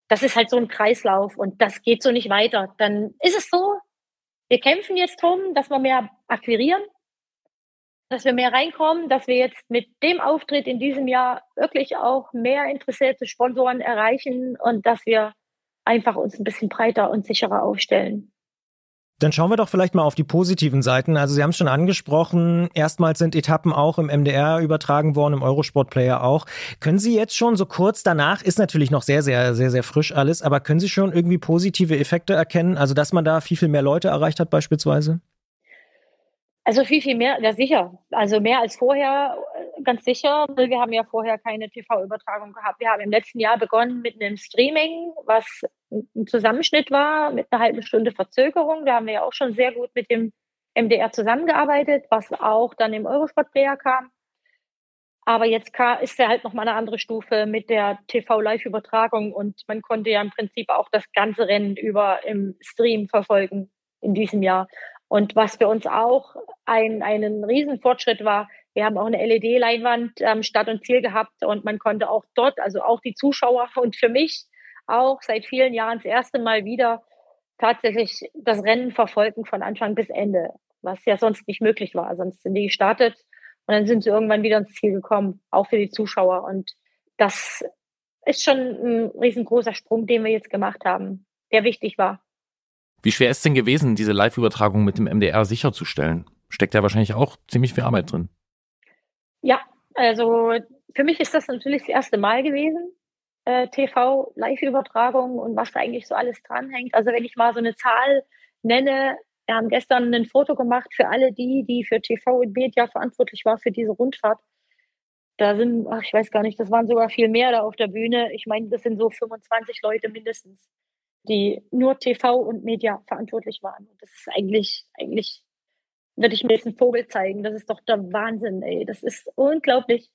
Speaker 5: das ist halt so ein Kreislauf und das geht so nicht weiter. Dann ist es so, wir kämpfen jetzt drum, dass wir mehr akquirieren, dass wir mehr reinkommen, dass wir jetzt mit dem Auftritt in diesem Jahr wirklich auch mehr interessierte Sponsoren erreichen und dass wir einfach uns ein bisschen breiter und sicherer aufstellen.
Speaker 2: Dann schauen wir doch vielleicht mal auf die positiven Seiten. Also Sie haben es schon angesprochen, erstmals sind Etappen auch im MDR übertragen worden, im Eurosport-Player auch. Können Sie jetzt schon so kurz danach, ist natürlich noch sehr, sehr, sehr, sehr frisch alles, aber können Sie schon irgendwie positive Effekte erkennen? Also dass man da viel, viel mehr Leute erreicht hat beispielsweise?
Speaker 5: Also viel, viel mehr, ja sicher. Also mehr als vorher, ganz sicher. Wir haben ja vorher keine TV-Übertragung gehabt. Wir haben im letzten Jahr begonnen mit einem Streaming, was ein Zusammenschnitt war mit einer halben Stunde Verzögerung. Da haben wir ja auch schon sehr gut mit dem MDR zusammengearbeitet, was auch dann im Eurosport-Player kam. Aber jetzt ist er halt nochmal eine andere Stufe mit der TV-Live-Übertragung und man konnte ja im Prinzip auch das ganze Rennen über im Stream verfolgen in diesem Jahr. Und was für uns auch ein, einen Riesenfortschritt war, wir haben auch eine LED-Leinwand ähm, Start und Ziel gehabt und man konnte auch dort, also auch die Zuschauer und für mich auch seit vielen Jahren das erste Mal wieder tatsächlich das Rennen verfolgen von Anfang bis Ende, was ja sonst nicht möglich war. Sonst sind die gestartet und dann sind sie irgendwann wieder ins Ziel gekommen, auch für die Zuschauer. Und das ist schon ein riesengroßer Sprung, den wir jetzt gemacht haben, der wichtig war.
Speaker 1: Wie schwer ist denn gewesen, diese Live-Übertragung mit dem MDR sicherzustellen? Steckt ja wahrscheinlich auch ziemlich viel Arbeit drin.
Speaker 5: Ja, also für mich ist das natürlich das erste Mal gewesen, äh, TV-Live-Übertragung und was da eigentlich so alles dranhängt. Also wenn ich mal so eine Zahl nenne, wir haben gestern ein Foto gemacht für alle die, die für TV und Media verantwortlich war für diese Rundfahrt. Da sind, ach, ich weiß gar nicht, das waren sogar viel mehr da auf der Bühne. Ich meine, das sind so 25 Leute mindestens die nur TV und Media verantwortlich waren. Und das ist eigentlich, eigentlich würde ich mir jetzt einen Vogel zeigen. Das ist doch der Wahnsinn, ey. Das ist unglaublich.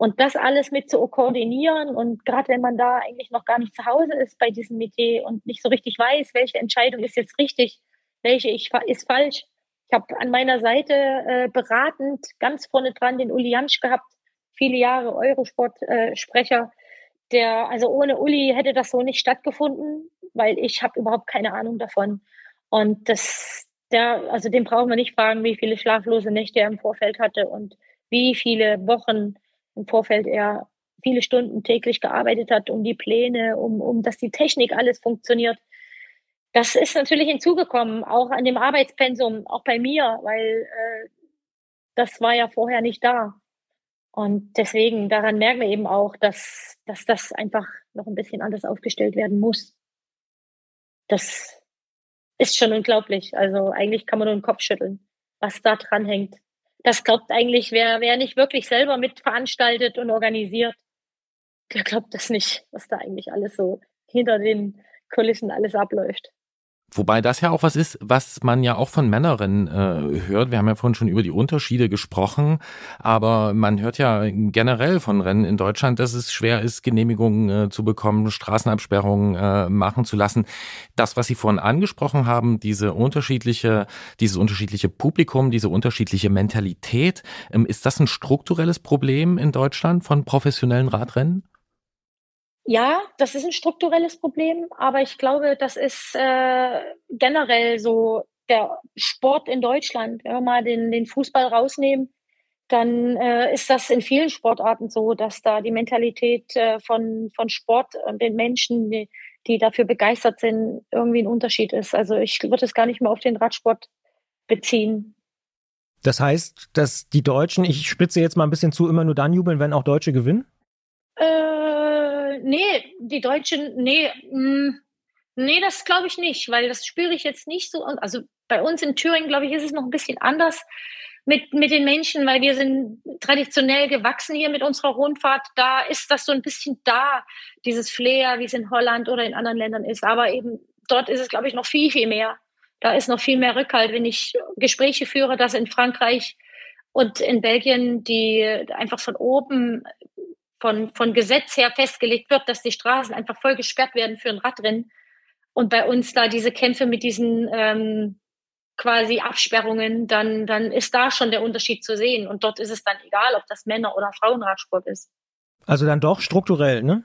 Speaker 5: Und das alles mit zu koordinieren und gerade wenn man da eigentlich noch gar nicht zu Hause ist bei diesem Metier und nicht so richtig weiß, welche Entscheidung ist jetzt richtig, welche ist falsch. Ich habe an meiner Seite äh, beratend ganz vorne dran den Uli Jansch gehabt, viele Jahre Eurosport-Sprecher. Äh, der, also ohne Uli hätte das so nicht stattgefunden, weil ich habe überhaupt keine Ahnung davon. Und das, der, also den brauchen wir nicht fragen, wie viele schlaflose Nächte er im Vorfeld hatte und wie viele Wochen im Vorfeld er viele Stunden täglich gearbeitet hat, um die Pläne, um, um dass die Technik alles funktioniert. Das ist natürlich hinzugekommen, auch an dem Arbeitspensum, auch bei mir, weil äh, das war ja vorher nicht da. Und deswegen, daran merken wir eben auch, dass, dass das einfach noch ein bisschen anders aufgestellt werden muss. Das ist schon unglaublich. Also eigentlich kann man nur den Kopf schütteln, was da dran hängt. Das glaubt eigentlich, wer, wer nicht wirklich selber mit veranstaltet und organisiert, der glaubt das nicht, was da eigentlich alles so hinter den Kulissen alles abläuft.
Speaker 1: Wobei das ja auch was ist, was man ja auch von Männerinnen äh, hört. Wir haben ja vorhin schon über die Unterschiede gesprochen, aber man hört ja generell von Rennen in Deutschland, dass es schwer ist, Genehmigungen äh, zu bekommen, Straßenabsperrungen äh, machen zu lassen. Das, was Sie vorhin angesprochen haben, diese unterschiedliche, dieses unterschiedliche Publikum, diese unterschiedliche Mentalität, ähm, ist das ein strukturelles Problem in Deutschland von professionellen Radrennen?
Speaker 5: Ja, das ist ein strukturelles Problem, aber ich glaube, das ist äh, generell so der Sport in Deutschland. Wenn wir mal den, den Fußball rausnehmen, dann äh, ist das in vielen Sportarten so, dass da die Mentalität äh, von, von Sport und den Menschen, die, die dafür begeistert sind, irgendwie ein Unterschied ist. Also ich würde es gar nicht mehr auf den Radsport beziehen.
Speaker 2: Das heißt, dass die Deutschen, ich spitze jetzt mal ein bisschen zu, immer nur dann jubeln, wenn auch Deutsche gewinnen?
Speaker 5: Nee, die Deutschen, nee, mm, nee, das glaube ich nicht, weil das spüre ich jetzt nicht so. Also bei uns in Thüringen, glaube ich, ist es noch ein bisschen anders mit, mit den Menschen, weil wir sind traditionell gewachsen hier mit unserer Rundfahrt. Da ist das so ein bisschen da, dieses Flair, wie es in Holland oder in anderen Ländern ist. Aber eben dort ist es, glaube ich, noch viel, viel mehr. Da ist noch viel mehr Rückhalt. Wenn ich Gespräche führe, dass in Frankreich und in Belgien die einfach von oben von, von Gesetz her festgelegt wird, dass die Straßen einfach voll gesperrt werden für ein Radrennen. Und bei uns da diese Kämpfe mit diesen ähm, quasi Absperrungen, dann, dann ist da schon der Unterschied zu sehen. Und dort ist es dann egal, ob das Männer- oder Frauenradsport ist.
Speaker 2: Also dann doch strukturell, ne?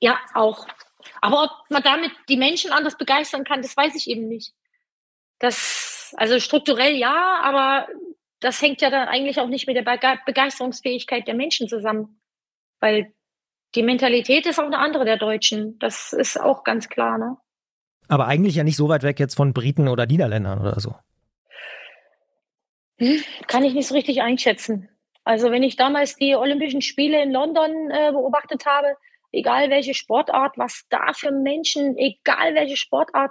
Speaker 5: Ja, auch. Aber ob man damit die Menschen anders begeistern kann, das weiß ich eben nicht. Das, also strukturell ja, aber das hängt ja dann eigentlich auch nicht mit der Begeisterungsfähigkeit der Menschen zusammen. Weil die Mentalität ist auch eine andere der Deutschen. Das ist auch ganz klar, ne?
Speaker 2: Aber eigentlich ja nicht so weit weg jetzt von Briten oder Niederländern oder so.
Speaker 5: Hm, kann ich nicht so richtig einschätzen. Also wenn ich damals die Olympischen Spiele in London äh, beobachtet habe, egal welche Sportart, was da für Menschen, egal welche Sportart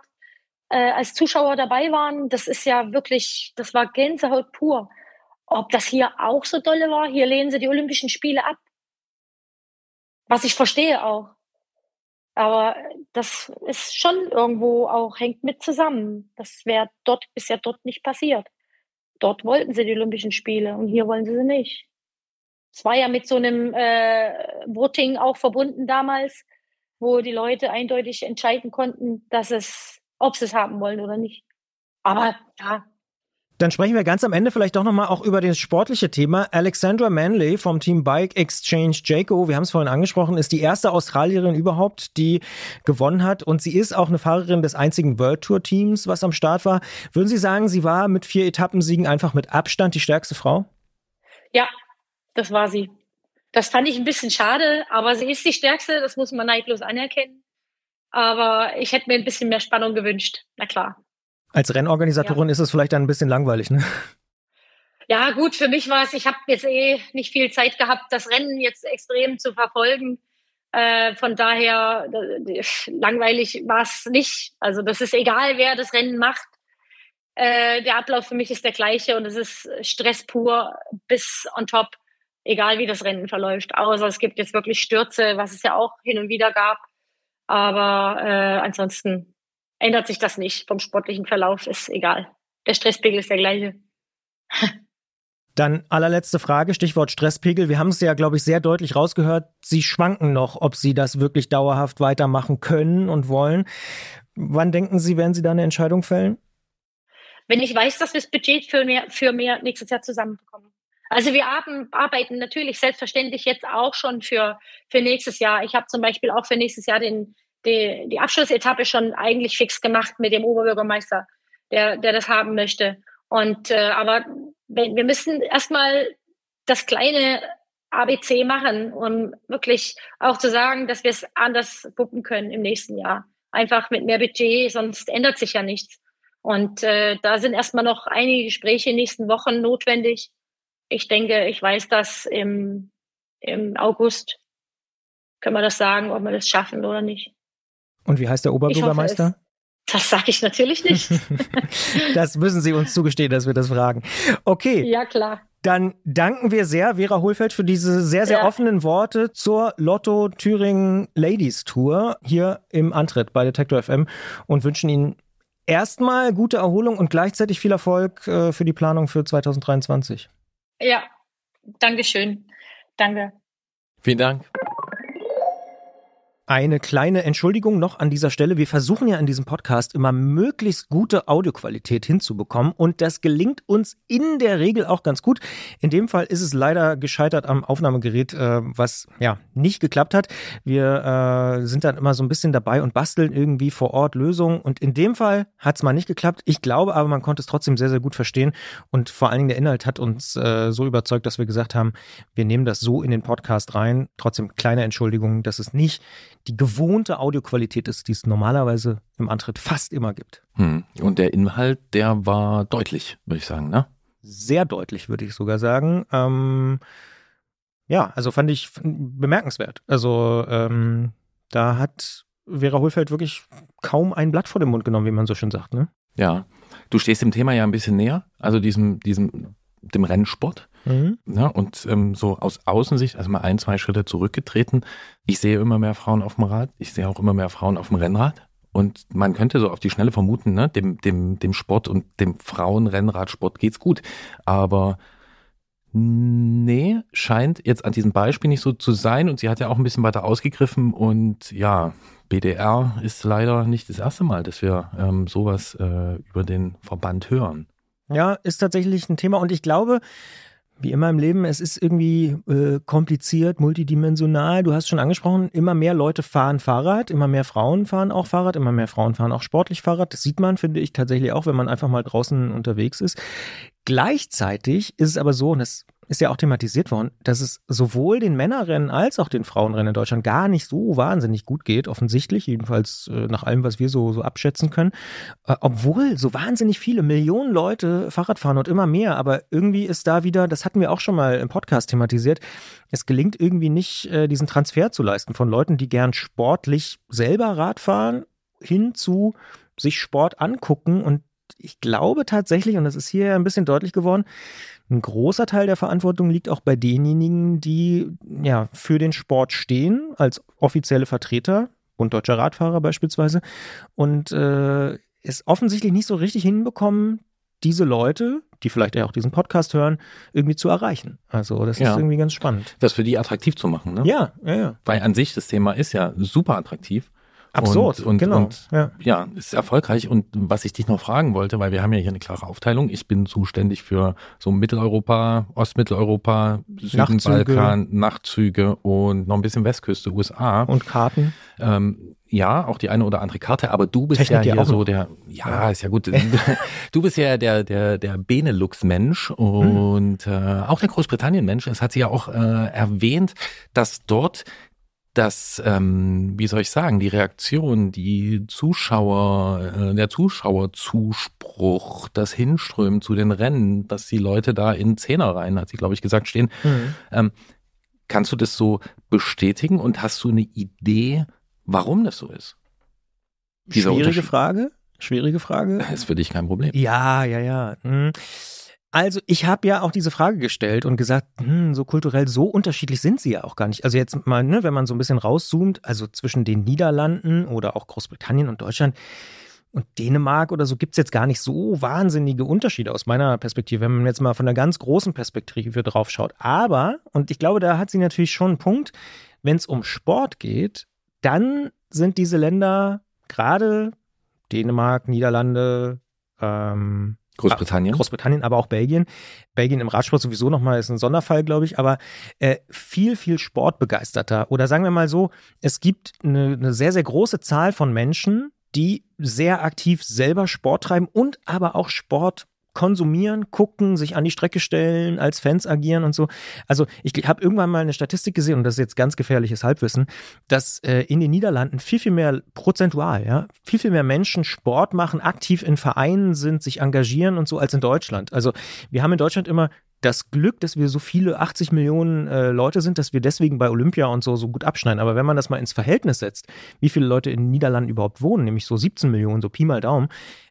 Speaker 5: äh, als Zuschauer dabei waren, das ist ja wirklich, das war Gänsehaut pur. Ob das hier auch so dolle war, hier lehnen sie die Olympischen Spiele ab. Was ich verstehe auch. Aber das ist schon irgendwo auch, hängt mit zusammen. Das wäre dort, ist ja dort nicht passiert. Dort wollten sie die Olympischen Spiele und hier wollen sie sie nicht. Es war ja mit so einem äh, Voting auch verbunden damals, wo die Leute eindeutig entscheiden konnten, dass es, ob sie es haben wollen oder nicht. Aber ja,
Speaker 2: dann sprechen wir ganz am Ende vielleicht doch nochmal auch über das sportliche Thema. Alexandra Manley vom Team Bike Exchange Jayco, wir haben es vorhin angesprochen, ist die erste Australierin überhaupt, die gewonnen hat. Und sie ist auch eine Fahrerin des einzigen World Tour Teams, was am Start war. Würden Sie sagen, sie war mit vier Etappensiegen einfach mit Abstand die stärkste Frau?
Speaker 5: Ja, das war sie. Das fand ich ein bisschen schade, aber sie ist die stärkste, das muss man neidlos anerkennen. Aber ich hätte mir ein bisschen mehr Spannung gewünscht. Na klar.
Speaker 2: Als Rennorganisatorin ja. ist es vielleicht dann ein bisschen langweilig, ne?
Speaker 5: Ja, gut, für mich war es, ich habe jetzt eh nicht viel Zeit gehabt, das Rennen jetzt extrem zu verfolgen. Äh, von daher, langweilig war es nicht. Also das ist egal, wer das Rennen macht. Äh, der Ablauf für mich ist der gleiche und es ist Stress pur bis on top, egal wie das Rennen verläuft. Außer es gibt jetzt wirklich Stürze, was es ja auch hin und wieder gab. Aber äh, ansonsten ändert sich das nicht. Vom sportlichen Verlauf ist egal. Der Stresspegel ist der gleiche.
Speaker 2: Dann allerletzte Frage, Stichwort Stresspegel. Wir haben es ja, glaube ich, sehr deutlich rausgehört. Sie schwanken noch, ob Sie das wirklich dauerhaft weitermachen können und wollen. Wann denken Sie, werden Sie da eine Entscheidung fällen?
Speaker 5: Wenn ich weiß, dass wir das Budget für mehr, für mehr nächstes Jahr zusammenbekommen. Also wir arbeiten natürlich selbstverständlich jetzt auch schon für, für nächstes Jahr. Ich habe zum Beispiel auch für nächstes Jahr den die, die Abschlussetappe schon eigentlich fix gemacht mit dem Oberbürgermeister, der, der das haben möchte. Und äh, aber wir müssen erstmal das kleine ABC machen, um wirklich auch zu sagen, dass wir es anders gucken können im nächsten Jahr. Einfach mit mehr Budget, sonst ändert sich ja nichts. Und äh, da sind erstmal noch einige Gespräche in den nächsten Wochen notwendig. Ich denke, ich weiß das im, im August. Können wir das sagen, ob wir das schaffen oder nicht.
Speaker 2: Und wie heißt der Oberbürgermeister?
Speaker 5: Das sage ich natürlich nicht.
Speaker 2: das müssen Sie uns zugestehen, dass wir das fragen. Okay.
Speaker 5: Ja, klar.
Speaker 2: Dann danken wir sehr, Vera Hohlfeld, für diese sehr, sehr ja. offenen Worte zur Lotto Thüringen Ladies Tour hier im Antritt bei Detektor FM und wünschen Ihnen erstmal gute Erholung und gleichzeitig viel Erfolg äh, für die Planung für 2023.
Speaker 5: Ja, Dankeschön. Danke.
Speaker 1: Vielen Dank.
Speaker 2: Eine kleine Entschuldigung noch an dieser Stelle. Wir versuchen ja in diesem Podcast immer möglichst gute Audioqualität hinzubekommen und das gelingt uns in der Regel auch ganz gut. In dem Fall ist es leider gescheitert am Aufnahmegerät, äh, was ja nicht geklappt hat. Wir äh, sind dann immer so ein bisschen dabei und basteln irgendwie vor Ort Lösungen und in dem Fall hat es mal nicht geklappt. Ich glaube aber, man konnte es trotzdem sehr, sehr gut verstehen und vor allen Dingen der Inhalt hat uns äh, so überzeugt, dass wir gesagt haben, wir nehmen das so in den Podcast rein. Trotzdem kleine Entschuldigung, dass es nicht die gewohnte Audioqualität ist, die es normalerweise im Antritt fast immer gibt.
Speaker 1: Hm. Und der Inhalt, der war deutlich, würde ich sagen, ne?
Speaker 2: sehr deutlich, würde ich sogar sagen. Ähm, ja, also fand ich bemerkenswert. Also ähm, da hat Vera Hohlfeld wirklich kaum ein Blatt vor den Mund genommen, wie man so schön sagt. Ne?
Speaker 1: Ja, du stehst dem Thema ja ein bisschen näher, also diesem, diesem dem Rennsport. Mhm. Ja, und ähm, so aus Außensicht, also mal ein, zwei Schritte zurückgetreten. Ich sehe immer mehr Frauen auf dem Rad, ich sehe auch immer mehr Frauen auf dem Rennrad. Und man könnte so auf die Schnelle vermuten, ne, dem, dem, dem Sport und dem Frauenrennradsport geht's gut. Aber nee, scheint jetzt an diesem Beispiel nicht so zu sein. Und sie hat ja auch ein bisschen weiter ausgegriffen. Und ja, BDR ist leider nicht das erste Mal, dass wir ähm, sowas äh, über den Verband hören.
Speaker 2: Ja, ist tatsächlich ein Thema und ich glaube, wie immer im Leben, es ist irgendwie äh, kompliziert, multidimensional. Du hast schon angesprochen, immer mehr Leute fahren Fahrrad, immer mehr Frauen fahren auch Fahrrad, immer mehr Frauen fahren auch sportlich Fahrrad. Das sieht man, finde ich, tatsächlich auch, wenn man einfach mal draußen unterwegs ist. Gleichzeitig ist es aber so, und das ist ja auch thematisiert worden, dass es sowohl den Männerrennen als auch den Frauenrennen in Deutschland gar nicht so wahnsinnig gut geht, offensichtlich, jedenfalls äh, nach allem, was wir so, so abschätzen können. Äh, obwohl so wahnsinnig viele Millionen Leute Fahrrad fahren und immer mehr, aber irgendwie ist da wieder, das hatten wir auch schon mal im Podcast thematisiert, es gelingt irgendwie nicht, äh, diesen Transfer zu leisten von Leuten, die gern sportlich selber Rad fahren, hin zu sich Sport angucken und ich glaube tatsächlich, und das ist hier ein bisschen deutlich geworden, ein großer Teil der Verantwortung liegt auch bei denjenigen, die ja für den Sport stehen, als offizielle Vertreter, Bund Deutscher Radfahrer beispielsweise, und äh, es offensichtlich nicht so richtig hinbekommen, diese Leute, die vielleicht auch diesen Podcast hören, irgendwie zu erreichen. Also das ja. ist irgendwie ganz spannend.
Speaker 1: Das für die attraktiv zu machen, ne?
Speaker 2: Ja, ja, ja.
Speaker 1: Weil an sich das Thema ist ja super attraktiv.
Speaker 2: Absurd,
Speaker 1: und, und,
Speaker 2: genau.
Speaker 1: Und, ja. ja, ist erfolgreich. Und was ich dich noch fragen wollte, weil wir haben ja hier eine klare Aufteilung. Ich bin zuständig für so Mitteleuropa, Ostmitteleuropa, Süden, Nachtzüge. Balkan, Nachtzüge und noch ein bisschen Westküste, USA.
Speaker 2: Und Karten.
Speaker 1: Ähm, ja, auch die eine oder andere Karte, aber du bist Technik ja hier so der, ja, ist ja gut. du bist ja der, der, der Benelux-Mensch und hm. äh, auch der Großbritannien-Mensch. Es hat sie ja auch äh, erwähnt, dass dort dass, ähm, wie soll ich sagen, die Reaktion, die Zuschauer, äh, der Zuschauerzuspruch, das Hinströmen zu den Rennen, dass die Leute da in Zehnerreihen, hat sie, glaube ich, gesagt, stehen. Mhm. Ähm, kannst du das so bestätigen und hast du eine Idee, warum das so ist?
Speaker 2: Schwierige Frage. Schwierige Frage.
Speaker 1: Das ist für dich kein Problem.
Speaker 2: Ja, ja, ja. Mhm. Also ich habe ja auch diese Frage gestellt und gesagt, hm, so kulturell so unterschiedlich sind sie ja auch gar nicht. Also jetzt mal, ne, wenn man so ein bisschen rauszoomt, also zwischen den Niederlanden oder auch Großbritannien und Deutschland und Dänemark oder so gibt es jetzt gar nicht so wahnsinnige Unterschiede aus meiner Perspektive, wenn man jetzt mal von der ganz großen Perspektive drauf schaut. Aber, und ich glaube, da hat sie natürlich schon einen Punkt, wenn es um Sport geht, dann sind diese Länder gerade Dänemark, Niederlande, ähm,
Speaker 1: Großbritannien.
Speaker 2: Großbritannien, aber auch Belgien. Belgien im Radsport sowieso nochmal ist ein Sonderfall, glaube ich, aber äh, viel, viel sportbegeisterter. Oder sagen wir mal so, es gibt eine, eine sehr, sehr große Zahl von Menschen, die sehr aktiv selber Sport treiben und aber auch Sport konsumieren, gucken, sich an die Strecke stellen, als Fans agieren und so. Also ich habe irgendwann mal eine Statistik gesehen, und das ist jetzt ganz gefährliches Halbwissen, dass äh, in den Niederlanden viel, viel mehr prozentual, ja, viel, viel mehr Menschen Sport machen, aktiv in Vereinen sind, sich engagieren und so als in Deutschland. Also wir haben in Deutschland immer das Glück, dass wir so viele 80 Millionen äh, Leute sind, dass wir deswegen bei Olympia und so so gut abschneiden. Aber wenn man das mal ins Verhältnis setzt, wie viele Leute in den Niederlanden überhaupt wohnen, nämlich so 17 Millionen, so Pi mal Daumen,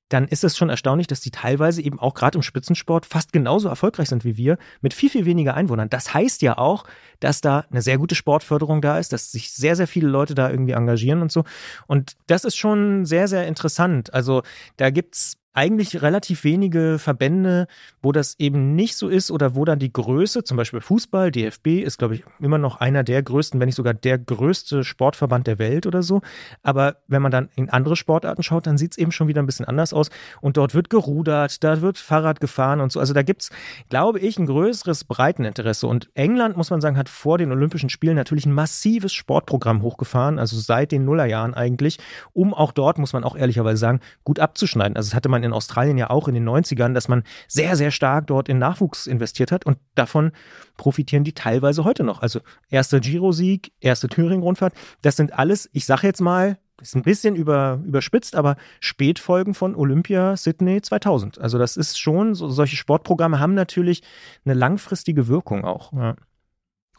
Speaker 2: dann ist es schon erstaunlich, dass die teilweise eben auch gerade im Spitzensport fast genauso erfolgreich sind wie wir, mit viel, viel weniger Einwohnern. Das heißt ja auch, dass da eine sehr gute Sportförderung da ist, dass sich sehr, sehr viele Leute da irgendwie engagieren und so. Und das ist schon sehr, sehr interessant. Also da gibt's eigentlich relativ wenige Verbände, wo das eben nicht so ist oder wo dann die Größe, zum Beispiel Fußball, DFB ist, glaube ich, immer noch einer der größten, wenn nicht sogar der größte Sportverband der Welt oder so. Aber wenn man dann in andere Sportarten schaut, dann sieht es eben schon wieder ein bisschen anders aus. Und dort wird gerudert, da wird Fahrrad gefahren und so. Also da gibt es, glaube ich, ein größeres Breiteninteresse. Und England, muss man sagen, hat vor den Olympischen Spielen natürlich ein massives Sportprogramm hochgefahren, also seit den Nullerjahren eigentlich, um auch dort, muss man auch ehrlicherweise sagen, gut abzuschneiden. Also das hatte man in Australien ja auch in den 90ern, dass man sehr, sehr stark dort in Nachwuchs investiert hat und davon profitieren die teilweise heute noch. Also erster Giro-Sieg, erste Thüringen-Rundfahrt, das sind alles, ich sage jetzt mal, ist ein bisschen über, überspitzt, aber Spätfolgen von Olympia Sydney 2000. Also das ist schon, so, solche Sportprogramme haben natürlich eine langfristige Wirkung auch. Ja.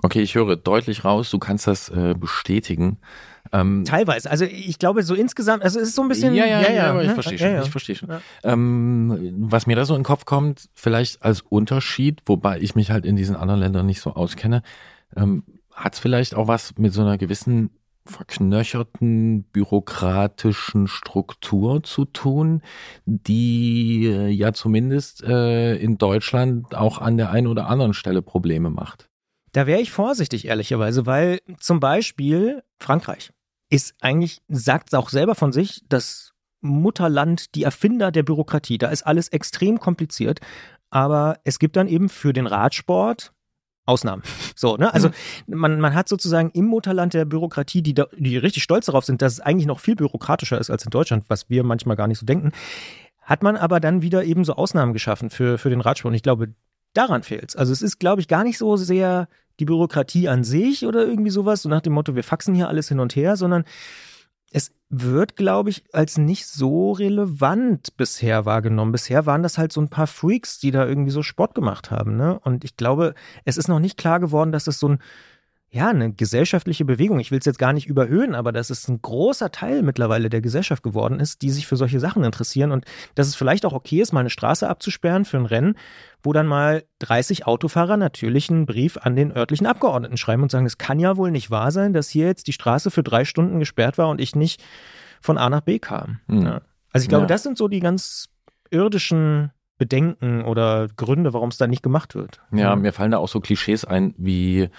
Speaker 1: Okay, ich höre deutlich raus, du kannst das äh, bestätigen.
Speaker 2: Ähm, Teilweise, also ich glaube so insgesamt, also es ist so ein bisschen.
Speaker 1: Ja, ja, ja, ja aber ich ne? verstehe schon, ja, ja. ich verstehe schon. Ja. Ähm, was mir da so in den Kopf kommt, vielleicht als Unterschied, wobei ich mich halt in diesen anderen Ländern nicht so auskenne, ähm, hat es vielleicht auch was mit so einer gewissen verknöcherten bürokratischen Struktur zu tun, die äh, ja zumindest äh, in Deutschland auch an der einen oder anderen Stelle Probleme macht.
Speaker 2: Da wäre ich vorsichtig, ehrlicherweise, weil zum Beispiel Frankreich ist eigentlich, sagt auch selber von sich, das Mutterland, die Erfinder der Bürokratie. Da ist alles extrem kompliziert. Aber es gibt dann eben für den Radsport Ausnahmen. So, ne? Also mhm. man, man hat sozusagen im Mutterland der Bürokratie, die, da, die richtig stolz darauf sind, dass es eigentlich noch viel bürokratischer ist als in Deutschland, was wir manchmal gar nicht so denken, hat man aber dann wieder eben so Ausnahmen geschaffen für, für den Radsport. Und ich glaube, daran fehlt es. Also es ist, glaube ich, gar nicht so sehr die Bürokratie an sich oder irgendwie sowas, so nach dem Motto, wir faxen hier alles hin und her, sondern es wird, glaube ich, als nicht so relevant bisher wahrgenommen. Bisher waren das halt so ein paar Freaks, die da irgendwie so Sport gemacht haben. Ne? Und ich glaube, es ist noch nicht klar geworden, dass es so ein ja, eine gesellschaftliche Bewegung. Ich will es jetzt gar nicht überhöhen, aber dass es ein großer Teil mittlerweile der Gesellschaft geworden ist, die sich für solche Sachen interessieren und dass es vielleicht auch okay ist, mal eine Straße abzusperren für ein Rennen, wo dann mal 30 Autofahrer natürlich einen Brief an den örtlichen Abgeordneten schreiben und sagen, es kann ja wohl nicht wahr sein, dass hier jetzt die Straße für drei Stunden gesperrt war und ich nicht von A nach B kam. Mhm. Ja. Also ich glaube, ja. das sind so die ganz irdischen Bedenken oder Gründe, warum es da nicht gemacht wird.
Speaker 1: Ja, mir fallen da auch so Klischees ein, wie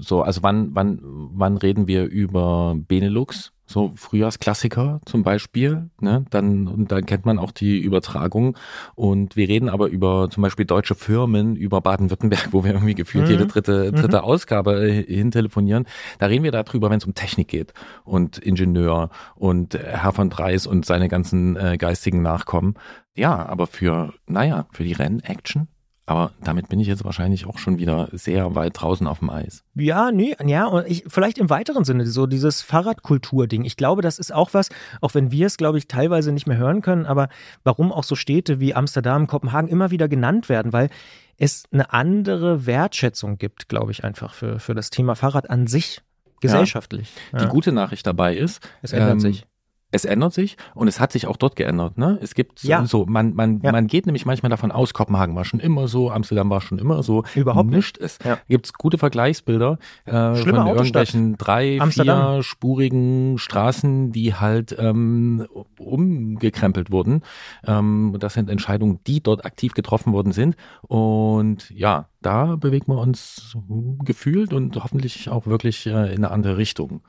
Speaker 1: so, also wann, wann, wann reden wir über Benelux? So Frühjahrsklassiker zum Beispiel, ne? Dann, und dann kennt man auch die Übertragung. Und wir reden aber über zum Beispiel deutsche Firmen, über Baden-Württemberg, wo wir irgendwie gefühlt mhm. jede dritte, dritte mhm. Ausgabe hintelefonieren. Da reden wir darüber, wenn es um Technik geht und Ingenieur und Herr von Dreis und seine ganzen äh, geistigen Nachkommen. Ja, aber für, naja, für die Renn-Action aber damit bin ich jetzt wahrscheinlich auch schon wieder sehr weit draußen auf dem Eis.
Speaker 2: Ja, nee, ja, und ich, vielleicht im weiteren Sinne, so dieses Fahrradkultur-Ding. Ich glaube, das ist auch was, auch wenn wir es, glaube ich, teilweise nicht mehr hören können, aber warum auch so Städte wie Amsterdam, Kopenhagen immer wieder genannt werden, weil es eine andere Wertschätzung gibt, glaube ich, einfach für, für das Thema Fahrrad an sich, gesellschaftlich.
Speaker 1: Ja. Die ja. gute Nachricht dabei ist,
Speaker 2: es ändert ähm, sich
Speaker 1: es ändert sich und es hat sich auch dort geändert. Ne? Es gibt ja. so, man, man, ja. man geht nämlich manchmal davon aus, Kopenhagen war schon immer so, Amsterdam war schon immer so.
Speaker 2: Überhaupt nicht.
Speaker 1: Es ja. gibt gute Vergleichsbilder äh, von irgendwelchen drei, Amsterdam. vier spurigen Straßen, die halt ähm, umgekrempelt wurden. Ähm, das sind Entscheidungen, die dort aktiv getroffen worden sind. Und ja, da bewegen wir uns gefühlt und hoffentlich auch wirklich äh, in eine andere Richtung.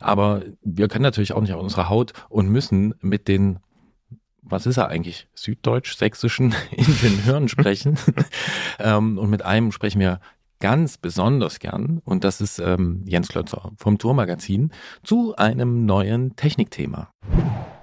Speaker 1: Aber wir können natürlich auch nicht auf unsere Haut und müssen mit den was ist er eigentlich? Süddeutsch-sächsischen Ingenieuren sprechen. ähm, und mit einem sprechen wir ganz besonders gern. Und das ist ähm, Jens Klötzer vom Tourmagazin zu einem neuen Technikthema.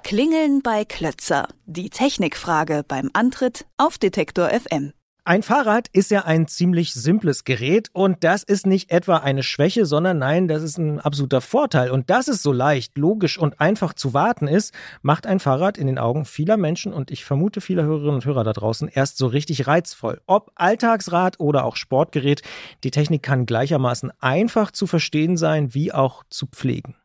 Speaker 3: Klingeln bei Klötzer. Die Technikfrage beim Antritt auf Detektor FM.
Speaker 2: Ein Fahrrad ist ja ein ziemlich simples Gerät und das ist nicht etwa eine Schwäche, sondern nein, das ist ein absoluter Vorteil. Und dass es so leicht, logisch und einfach zu warten ist, macht ein Fahrrad in den Augen vieler Menschen und ich vermute vieler Hörerinnen und Hörer da draußen erst so richtig reizvoll. Ob Alltagsrad oder auch Sportgerät, die Technik kann gleichermaßen einfach zu verstehen sein wie auch zu pflegen.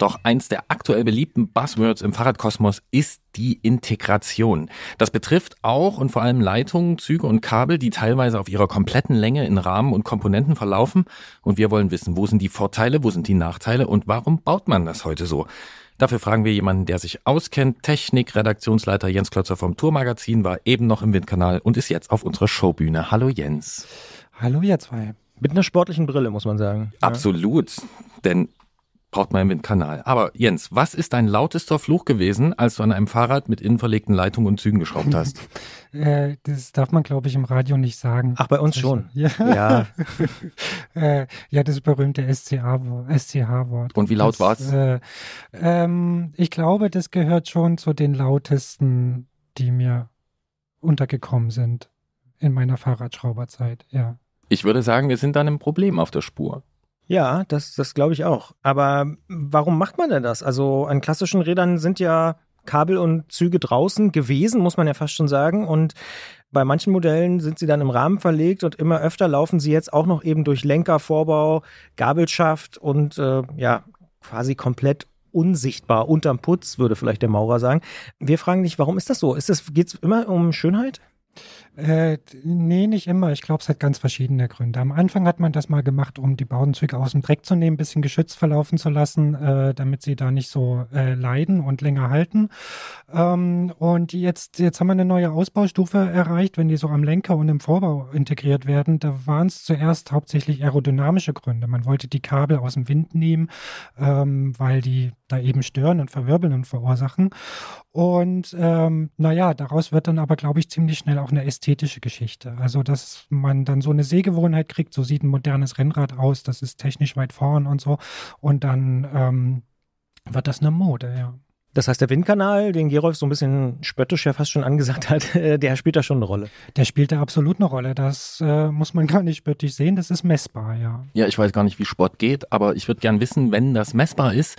Speaker 1: Doch eins der aktuell beliebten Buzzwords im Fahrradkosmos ist die Integration. Das betrifft auch und vor allem Leitungen, Züge und Kabel, die teilweise auf ihrer kompletten Länge in Rahmen und Komponenten verlaufen. Und wir wollen wissen, wo sind die Vorteile, wo sind die Nachteile und warum baut man das heute so? Dafür fragen wir jemanden, der sich auskennt. Technik, Redaktionsleiter Jens Klötzer vom Tourmagazin war eben noch im Windkanal und ist jetzt auf unserer Showbühne. Hallo Jens.
Speaker 6: Hallo ihr zwei.
Speaker 2: Mit einer sportlichen Brille, muss man sagen.
Speaker 1: Absolut. Denn braucht man einen Kanal. Aber Jens, was ist dein lautester Fluch gewesen, als du an einem Fahrrad mit innenverlegten Leitungen und Zügen geschraubt hast?
Speaker 6: äh, das darf man, glaube ich, im Radio nicht sagen.
Speaker 2: Ach, bei uns schon.
Speaker 6: Ja. Ja, äh, ja das berühmte SCH-Wort.
Speaker 1: Und wie laut war es? Äh,
Speaker 6: ähm, ich glaube, das gehört schon zu den lautesten, die mir untergekommen sind in meiner Fahrradschrauberzeit, ja.
Speaker 1: Ich würde sagen, wir sind dann ein Problem auf der Spur.
Speaker 2: Ja, das, das glaube ich auch. Aber warum macht man denn das? Also an klassischen Rädern sind ja Kabel und Züge draußen gewesen, muss man ja fast schon sagen. Und bei manchen Modellen sind sie dann im Rahmen verlegt und immer öfter laufen sie jetzt auch noch eben durch Lenker, Vorbau, Gabelschaft und äh, ja, quasi komplett unsichtbar unterm Putz, würde vielleicht der Maurer sagen. Wir fragen dich, warum ist das so? Ist es, immer um Schönheit?
Speaker 6: Äh, nee, nicht immer. Ich glaube, es hat ganz verschiedene Gründe. Am Anfang hat man das mal gemacht, um die Baudenzüge aus dem Dreck zu nehmen, ein bisschen geschützt verlaufen zu lassen, äh, damit sie da nicht so äh, leiden und länger halten. Ähm, und jetzt, jetzt haben wir eine neue Ausbaustufe erreicht, wenn die so am Lenker und im Vorbau integriert werden. Da waren es zuerst hauptsächlich aerodynamische Gründe. Man wollte die Kabel aus dem Wind nehmen, ähm, weil die da eben stören und verwirbeln und verursachen. Und ähm, naja, daraus wird dann aber, glaube ich, ziemlich schnell auch eine ästhetische Geschichte. Also, dass man dann so eine Sehgewohnheit kriegt, so sieht ein modernes Rennrad aus, das ist technisch weit vorn und so. Und dann ähm, wird das eine Mode, ja.
Speaker 2: Das heißt, der Windkanal, den Gerolf so ein bisschen spöttisch ja fast schon angesagt hat, der spielt da schon eine Rolle.
Speaker 6: Der spielt da absolut eine Rolle. Das äh, muss man gar nicht spöttisch sehen. Das ist messbar, ja.
Speaker 1: Ja, ich weiß gar nicht, wie Sport geht, aber ich würde gern wissen, wenn das messbar ist,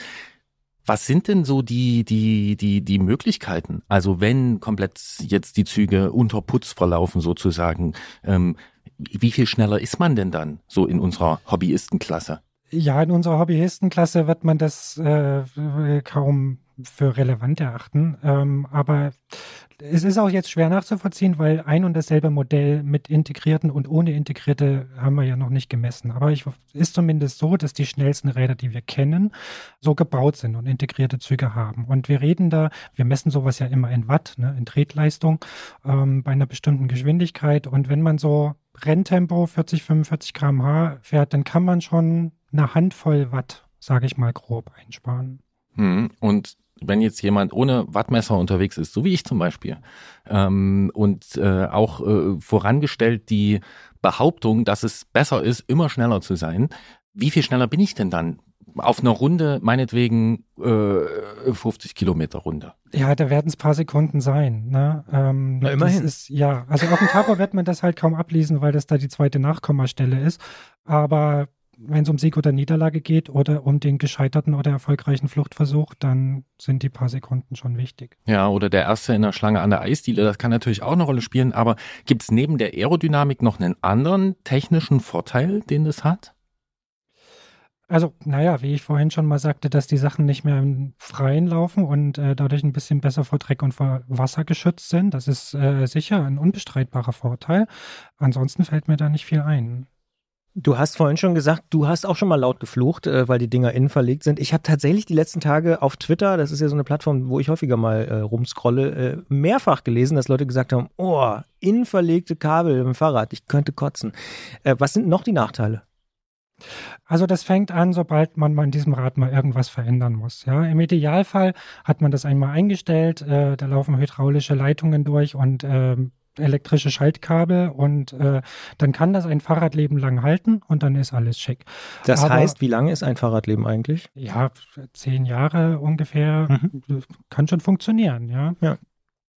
Speaker 1: was sind denn so die, die, die, die Möglichkeiten? Also wenn komplett jetzt die Züge unter Putz verlaufen sozusagen, ähm, wie viel schneller ist man denn dann so in unserer Hobbyistenklasse?
Speaker 6: Ja, in unserer Hobbyistenklasse wird man das äh, kaum für relevant erachten. Ähm, aber es ist auch jetzt schwer nachzuvollziehen, weil ein und dasselbe Modell mit integrierten und ohne integrierte haben wir ja noch nicht gemessen. Aber es ist zumindest so, dass die schnellsten Räder, die wir kennen, so gebaut sind und integrierte Züge haben. Und wir reden da, wir messen sowas ja immer in Watt, ne, in Tretleistung, ähm, bei einer bestimmten Geschwindigkeit. Und wenn man so Renntempo 40, 45 km/h fährt, dann kann man schon eine Handvoll Watt, sage ich mal grob, einsparen.
Speaker 1: Hm, und wenn jetzt jemand ohne Wattmesser unterwegs ist, so wie ich zum Beispiel, ähm, und äh, auch äh, vorangestellt die Behauptung, dass es besser ist, immer schneller zu sein, wie viel schneller bin ich denn dann? Auf einer Runde, meinetwegen äh, 50 Kilometer Runde.
Speaker 6: Ja, da werden es paar Sekunden sein. Ne? Ähm,
Speaker 2: Na, immerhin.
Speaker 6: Ist, ja, also auf dem Tacho wird man das halt kaum ablesen, weil das da die zweite Nachkommastelle ist. Aber wenn es um Sieg oder Niederlage geht oder um den gescheiterten oder erfolgreichen Fluchtversuch, dann sind die paar Sekunden schon wichtig.
Speaker 1: Ja, oder der Erste in der Schlange an der Eisdiele, das kann natürlich auch eine Rolle spielen, aber gibt es neben der Aerodynamik noch einen anderen technischen Vorteil, den das hat?
Speaker 6: Also, naja, wie ich vorhin schon mal sagte, dass die Sachen nicht mehr im Freien laufen und äh, dadurch ein bisschen besser vor Dreck und vor Wasser geschützt sind. Das ist äh, sicher ein unbestreitbarer Vorteil. Ansonsten fällt mir da nicht viel ein.
Speaker 2: Du hast vorhin schon gesagt, du hast auch schon mal laut geflucht, äh, weil die Dinger innen verlegt sind. Ich habe tatsächlich die letzten Tage auf Twitter, das ist ja so eine Plattform, wo ich häufiger mal äh, rumscrolle, äh, mehrfach gelesen, dass Leute gesagt haben, oh, innen verlegte Kabel im Fahrrad, ich könnte kotzen. Äh, was sind noch die Nachteile?
Speaker 6: Also das fängt an, sobald man in diesem Rad mal irgendwas verändern muss. Ja, im Idealfall hat man das einmal eingestellt, äh, da laufen hydraulische Leitungen durch und äh, elektrische Schaltkabel und äh, dann kann das ein Fahrradleben lang halten und dann ist alles schick.
Speaker 2: Das Aber, heißt, wie lange ist ein Fahrradleben eigentlich?
Speaker 6: Ja, zehn Jahre ungefähr. Mhm. Kann schon funktionieren, ja.
Speaker 2: ja.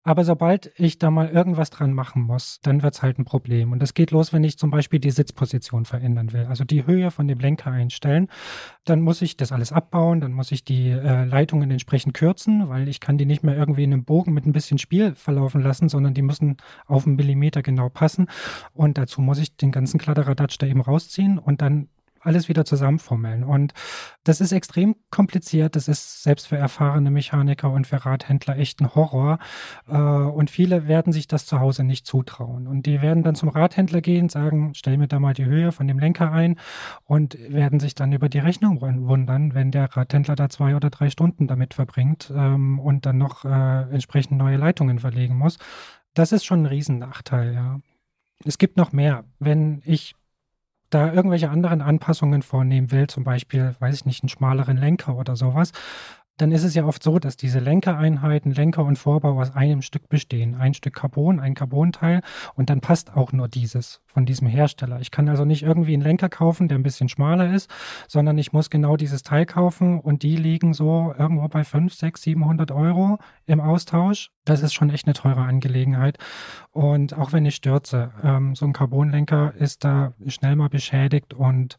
Speaker 6: Aber sobald ich da mal irgendwas dran machen muss, dann wird es halt ein Problem. Und das geht los, wenn ich zum Beispiel die Sitzposition verändern will. Also die Höhe von dem Lenker einstellen. Dann muss ich das alles abbauen, dann muss ich die äh, Leitungen entsprechend kürzen, weil ich kann die nicht mehr irgendwie in einem Bogen mit ein bisschen Spiel verlaufen lassen, sondern die müssen auf einen Millimeter genau passen. Und dazu muss ich den ganzen Kladderadatsch da eben rausziehen und dann alles wieder zusammenfummeln. Und das ist extrem kompliziert. Das ist selbst für erfahrene Mechaniker und für Radhändler echt ein Horror. Äh, und viele werden sich das zu Hause nicht zutrauen. Und die werden dann zum Radhändler gehen, sagen, stell mir da mal die Höhe von dem Lenker ein und werden sich dann über die Rechnung wundern, wenn der Radhändler da zwei oder drei Stunden damit verbringt ähm, und dann noch äh, entsprechend neue Leitungen verlegen muss. Das ist schon ein Riesennachteil, ja. Es gibt noch mehr. Wenn ich da irgendwelche anderen Anpassungen vornehmen will, zum Beispiel, weiß ich nicht, einen schmaleren Lenker oder sowas, dann ist es ja oft so, dass diese Lenkereinheiten, Lenker und Vorbau aus einem Stück bestehen. Ein Stück Carbon, ein Carbonteil und dann passt auch nur dieses von diesem Hersteller. Ich kann also nicht irgendwie einen Lenker kaufen, der ein bisschen schmaler ist, sondern ich muss genau dieses Teil kaufen und die liegen so irgendwo bei 5, 6, 700 Euro im Austausch. Das ist schon echt eine teure Angelegenheit. Und auch wenn ich stürze, ähm, so ein Carbonlenker ist da schnell mal beschädigt und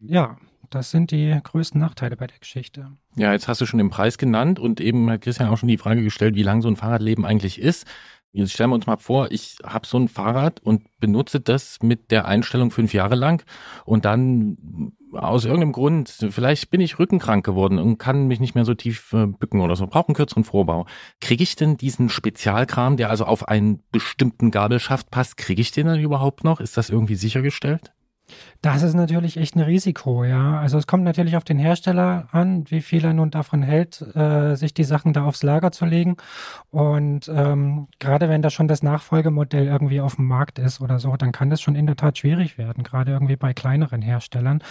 Speaker 6: ja, das sind die größten Nachteile bei der Geschichte.
Speaker 1: Ja, jetzt hast du schon den Preis genannt und eben hat Christian auch schon die Frage gestellt, wie lang so ein Fahrradleben eigentlich ist. Jetzt stellen wir uns mal vor, ich habe so ein Fahrrad und benutze das mit der Einstellung fünf Jahre lang und dann aus irgendeinem Grund, vielleicht bin ich rückenkrank geworden und kann mich nicht mehr so tief äh, bücken oder so, brauche einen kürzeren Vorbau. Kriege ich denn diesen Spezialkram, der also auf einen bestimmten Gabelschaft passt, kriege ich den dann überhaupt noch? Ist das irgendwie sichergestellt?
Speaker 6: Das ist natürlich echt ein Risiko, ja. Also es kommt natürlich auf den Hersteller an, wie viel er nun davon hält, äh, sich die Sachen da aufs Lager zu legen. Und ähm, gerade wenn da schon das Nachfolgemodell irgendwie auf dem Markt ist oder so, dann kann das schon in der Tat schwierig werden, gerade irgendwie bei kleineren Herstellern.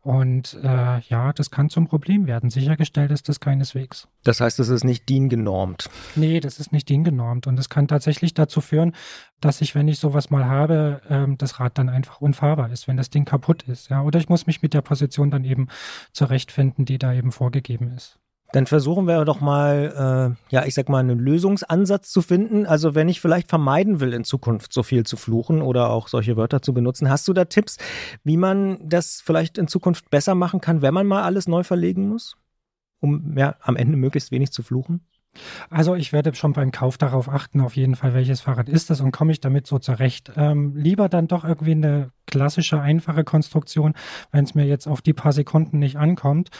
Speaker 6: Und äh, ja, das kann zum Problem werden. Sichergestellt ist das keineswegs.
Speaker 2: Das heißt, es ist nicht DIN genormt.
Speaker 6: Nee, das ist nicht DIN genormt. Und es kann tatsächlich dazu führen, dass ich, wenn ich sowas mal habe, ähm, das Rad dann einfach unfahrbar ist, wenn das Ding kaputt ist. Ja? Oder ich muss mich mit der Position dann eben zurechtfinden, die da eben vorgegeben ist.
Speaker 2: Dann versuchen wir doch mal, äh, ja, ich sag mal, einen Lösungsansatz zu finden. Also wenn ich vielleicht vermeiden will, in Zukunft so viel zu fluchen oder auch solche Wörter zu benutzen, hast du da Tipps, wie man das vielleicht in Zukunft besser machen kann, wenn man mal alles neu verlegen muss? Um ja, am Ende möglichst wenig zu fluchen?
Speaker 6: Also ich werde schon beim Kauf darauf achten, auf jeden Fall, welches Fahrrad ist das und komme ich damit so zurecht. Ähm, lieber dann doch irgendwie eine klassische, einfache Konstruktion, wenn es mir jetzt auf die paar Sekunden nicht ankommt.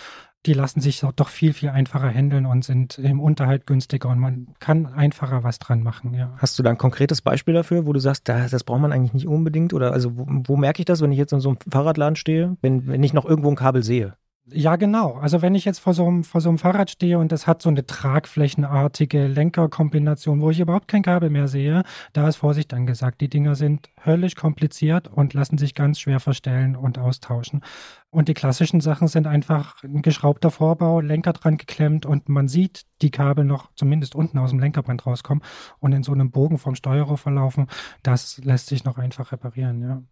Speaker 6: Die lassen sich doch viel, viel einfacher handeln und sind im Unterhalt günstiger und man kann einfacher was dran machen, ja.
Speaker 2: Hast du da ein konkretes Beispiel dafür, wo du sagst, das braucht man eigentlich nicht unbedingt? Oder also wo, wo merke ich das, wenn ich jetzt in so einem Fahrradladen stehe, wenn, wenn ich noch irgendwo ein Kabel sehe?
Speaker 6: Ja, genau. Also wenn ich jetzt vor so, einem, vor so einem Fahrrad stehe und das hat so eine tragflächenartige Lenkerkombination, wo ich überhaupt kein Kabel mehr sehe, da ist Vorsicht angesagt. Die Dinger sind höllisch kompliziert und lassen sich ganz schwer verstellen und austauschen. Und die klassischen Sachen sind einfach ein geschraubter Vorbau, Lenker dran geklemmt und man sieht die Kabel noch zumindest unten aus dem Lenkerband rauskommen und in so einem Bogen vom Steuerrohr verlaufen. Das lässt sich noch einfach reparieren, ja.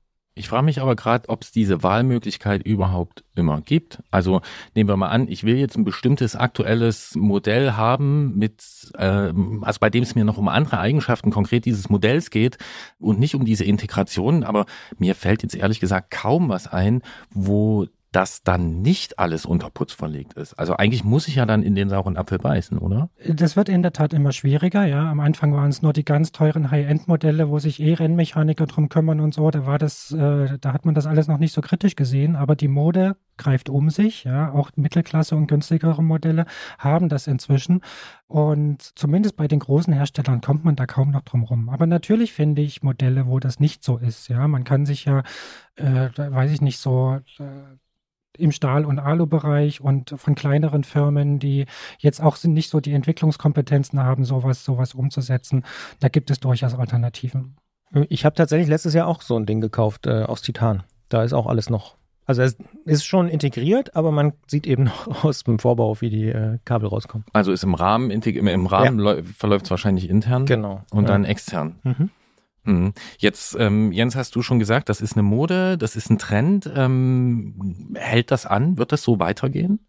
Speaker 1: Ich frage mich aber gerade, ob es diese Wahlmöglichkeit überhaupt immer gibt. Also nehmen wir mal an, ich will jetzt ein bestimmtes aktuelles Modell haben, mit, äh, also bei dem es mir noch um andere Eigenschaften konkret dieses Modells geht und nicht um diese Integration. Aber mir fällt jetzt ehrlich gesagt kaum was ein, wo dass dann nicht alles unter Putz verlegt ist. Also eigentlich muss ich ja dann in den sauren Apfel beißen, oder?
Speaker 6: Das wird in der Tat immer schwieriger, ja. Am Anfang waren es nur die ganz teuren High-End-Modelle, wo sich eh Rennmechaniker drum kümmern und so. Da war das, äh, da hat man das alles noch nicht so kritisch gesehen, aber die Mode greift um sich, ja. Auch Mittelklasse und günstigere Modelle haben das inzwischen. Und zumindest bei den großen Herstellern kommt man da kaum noch drum rum. Aber natürlich finde ich Modelle, wo das nicht so ist, ja. Man kann sich ja, äh, weiß ich nicht, so äh, im Stahl- und Alu-Bereich und von kleineren Firmen, die jetzt auch nicht so die Entwicklungskompetenzen haben, sowas, sowas umzusetzen. Da gibt es durchaus Alternativen.
Speaker 2: Ich habe tatsächlich letztes Jahr auch so ein Ding gekauft äh, aus Titan. Da ist auch alles noch. Also es ist schon integriert, aber man sieht eben noch aus dem Vorbau, wie die äh, Kabel rauskommen.
Speaker 1: Also ist im Rahmen, im Rahmen ja. verläuft es wahrscheinlich intern.
Speaker 2: Genau.
Speaker 1: Und ja. dann extern. Mhm. Mhm. Jetzt, ähm, Jens, hast du schon gesagt, das ist eine Mode, das ist ein Trend. Ähm, hält das an? Wird das so weitergehen?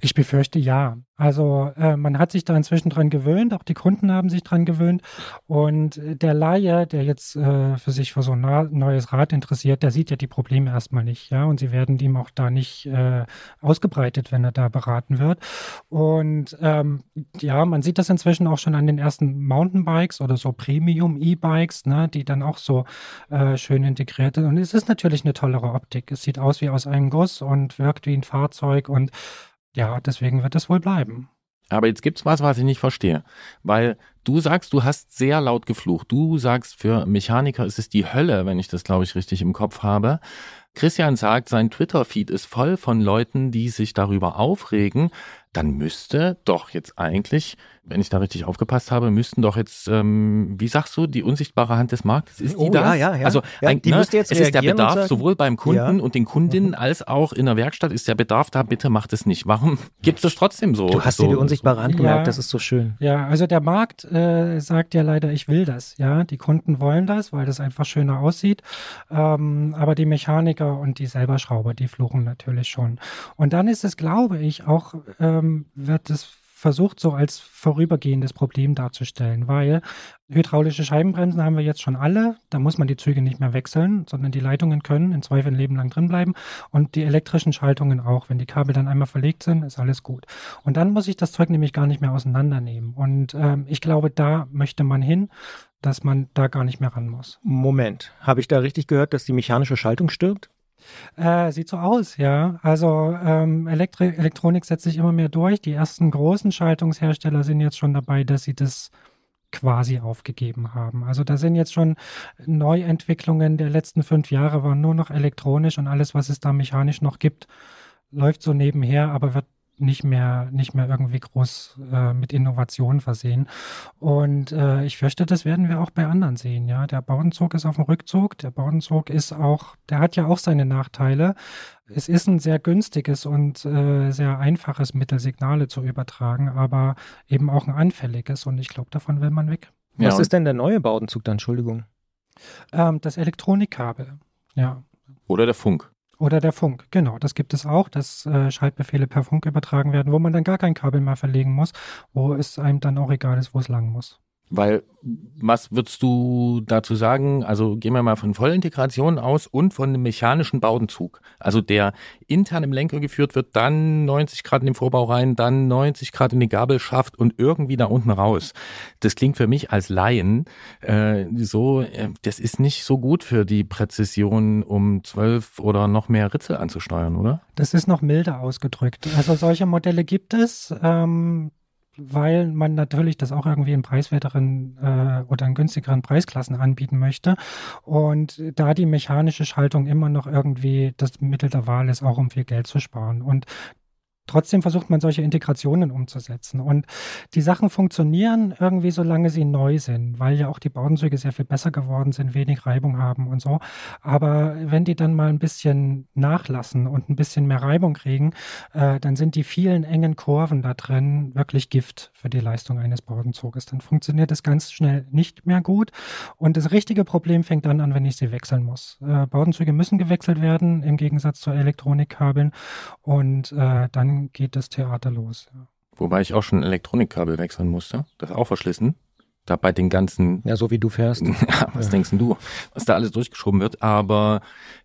Speaker 6: Ich befürchte ja. Also äh, man hat sich da inzwischen dran gewöhnt, auch die Kunden haben sich dran gewöhnt. Und der Laie, der jetzt äh, für sich für so ein neues Rad interessiert, der sieht ja die Probleme erstmal nicht, ja. Und sie werden ihm auch da nicht äh, ausgebreitet, wenn er da beraten wird. Und ähm, ja, man sieht das inzwischen auch schon an den ersten Mountainbikes oder so Premium-E-Bikes, ne, die dann auch so äh, schön integriert sind. Und es ist natürlich eine tollere Optik. Es sieht aus wie aus einem Guss und wirkt wie ein Fahrzeug und ja, deswegen wird es wohl bleiben.
Speaker 1: Aber jetzt gibt's was, was ich nicht verstehe. Weil du sagst, du hast sehr laut geflucht. Du sagst, für Mechaniker ist es die Hölle, wenn ich das, glaube ich, richtig im Kopf habe. Christian sagt, sein Twitter-Feed ist voll von Leuten, die sich darüber aufregen. Dann müsste doch jetzt eigentlich wenn ich da richtig aufgepasst habe, müssten doch jetzt, ähm, wie sagst du, die unsichtbare Hand des Marktes, ist die oh,
Speaker 2: da? Ja, ja, ja.
Speaker 1: Also
Speaker 2: ja,
Speaker 1: die ne, müsste jetzt es ist der Bedarf sowohl beim Kunden ja. und den Kundinnen mhm. als auch in der Werkstatt ist der Bedarf da, bitte macht es nicht. Warum gibt es trotzdem so?
Speaker 2: Du hast
Speaker 1: so,
Speaker 2: dir die unsichtbare Hand gemerkt, ja. das ist so schön.
Speaker 6: Ja, also der Markt äh, sagt ja leider, ich will das. Ja, die Kunden wollen das, weil das einfach schöner aussieht. Ähm, aber die Mechaniker und die selber Schrauber, die fluchen natürlich schon. Und dann ist es, glaube ich, auch, ähm, wird es versucht, so als vorübergehendes Problem darzustellen, weil hydraulische Scheibenbremsen haben wir jetzt schon alle. Da muss man die Züge nicht mehr wechseln, sondern die Leitungen können in Zweifel ein Leben lang drin bleiben und die elektrischen Schaltungen auch. Wenn die Kabel dann einmal verlegt sind, ist alles gut. Und dann muss ich das Zeug nämlich gar nicht mehr auseinandernehmen. Und ähm, ich glaube, da möchte man hin dass man da gar nicht mehr ran muss.
Speaker 2: Moment, habe ich da richtig gehört, dass die mechanische Schaltung stirbt?
Speaker 6: Äh, sieht so aus, ja. Also ähm, Elektri Elektronik setzt sich immer mehr durch. Die ersten großen Schaltungshersteller sind jetzt schon dabei, dass sie das quasi aufgegeben haben. Also da sind jetzt schon Neuentwicklungen der letzten fünf Jahre, waren nur noch elektronisch und alles, was es da mechanisch noch gibt, läuft so nebenher, aber wird nicht mehr, nicht mehr irgendwie groß äh, mit Innovationen versehen. Und äh, ich fürchte, das werden wir auch bei anderen sehen. Ja, der Bauenzug ist auf dem Rückzug. Der Bauenzug ist auch, der hat ja auch seine Nachteile. Es ist ein sehr günstiges und äh, sehr einfaches Mittel, Signale zu übertragen, aber eben auch ein anfälliges. Und ich glaube, davon will man weg.
Speaker 2: Ja, Was ist denn der neue Bauenzug dann? Entschuldigung.
Speaker 6: Ähm, das Elektronikkabel. Ja.
Speaker 1: Oder der Funk.
Speaker 6: Oder der Funk, genau. Das gibt es auch, dass äh, Schaltbefehle per Funk übertragen werden, wo man dann gar kein Kabel mehr verlegen muss, wo es einem dann auch egal ist, wo es lang muss.
Speaker 1: Weil, was würdest du dazu sagen? Also gehen wir mal von Vollintegration aus und von einem mechanischen Baudenzug. Also der intern im Lenker geführt wird, dann 90 Grad in den Vorbau rein, dann 90 Grad in die Gabelschaft und irgendwie da unten raus. Das klingt für mich als Laien äh, so, äh, das ist nicht so gut für die Präzision, um zwölf oder noch mehr Ritzel anzusteuern, oder?
Speaker 6: Das ist noch milder ausgedrückt. Also solche Modelle gibt es. Ähm weil man natürlich das auch irgendwie in preiswerteren äh, oder in günstigeren Preisklassen anbieten möchte. Und da die mechanische Schaltung immer noch irgendwie das Mittel der Wahl ist, auch um viel Geld zu sparen. Und Trotzdem versucht man solche Integrationen umzusetzen. Und die Sachen funktionieren irgendwie, solange sie neu sind, weil ja auch die Baudenzüge sehr viel besser geworden sind, wenig Reibung haben und so. Aber wenn die dann mal ein bisschen nachlassen und ein bisschen mehr Reibung kriegen, äh, dann sind die vielen engen Kurven da drin wirklich Gift für die Leistung eines Baudenzuges. Dann funktioniert es ganz schnell nicht mehr gut. Und das richtige Problem fängt dann an, wenn ich sie wechseln muss. Äh, Baudenzüge müssen gewechselt werden, im Gegensatz zu Elektronikkabeln. Und äh, dann geht das Theater los. Ja.
Speaker 1: Wobei ich auch schon Elektronikkabel wechseln musste. Das ist auch verschlissen da bei den ganzen.
Speaker 2: Ja, so wie du fährst.
Speaker 1: ja, was ja. denkst denn du, was da alles durchgeschoben wird? Aber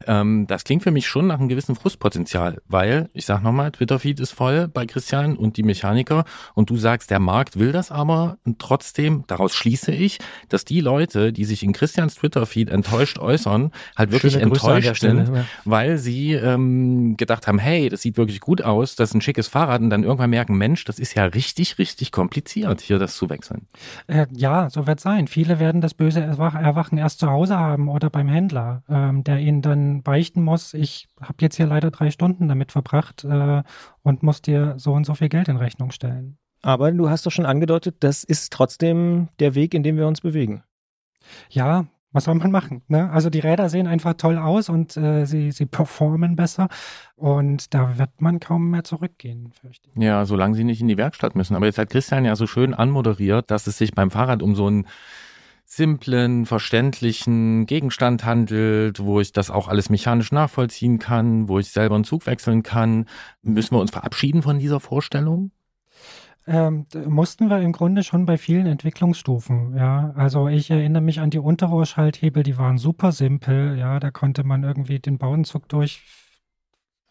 Speaker 1: ähm, das klingt für mich schon nach einem gewissen Frustpotenzial, weil, ich sag nochmal, Twitter-Feed ist voll bei Christian und die Mechaniker und du sagst, der Markt will das aber und trotzdem, daraus schließe ich, dass die Leute, die sich in Christians Twitter-Feed enttäuscht äußern, halt wirklich Schöne enttäuscht sind, ja. weil sie ähm, gedacht haben, hey, das sieht wirklich gut aus, das ist ein schickes Fahrrad und dann irgendwann merken, Mensch, das ist ja richtig, richtig kompliziert, hier das zu wechseln.
Speaker 6: Äh, ja, ja, so wird es sein. Viele werden das böse Erwachen erst zu Hause haben oder beim Händler, ähm, der ihnen dann beichten muss, ich habe jetzt hier leider drei Stunden damit verbracht äh, und muss dir so und so viel Geld in Rechnung stellen.
Speaker 2: Aber du hast doch schon angedeutet, das ist trotzdem der Weg, in dem wir uns bewegen.
Speaker 6: Ja, was soll man machen? Ne? Also die Räder sehen einfach toll aus und äh, sie, sie performen besser und da wird man kaum mehr zurückgehen,
Speaker 1: fürchte ich. Ja, solange sie nicht in die Werkstatt müssen. Aber jetzt hat Christian ja so schön anmoderiert, dass es sich beim Fahrrad um so einen simplen, verständlichen Gegenstand handelt, wo ich das auch alles mechanisch nachvollziehen kann, wo ich selber einen Zug wechseln kann. Müssen wir uns verabschieden von dieser Vorstellung?
Speaker 6: Ähm, mussten wir im Grunde schon bei vielen Entwicklungsstufen. Ja, also ich erinnere mich an die Unterrohrschalthebel, die waren super simpel. Ja, da konnte man irgendwie den Bauenzug durch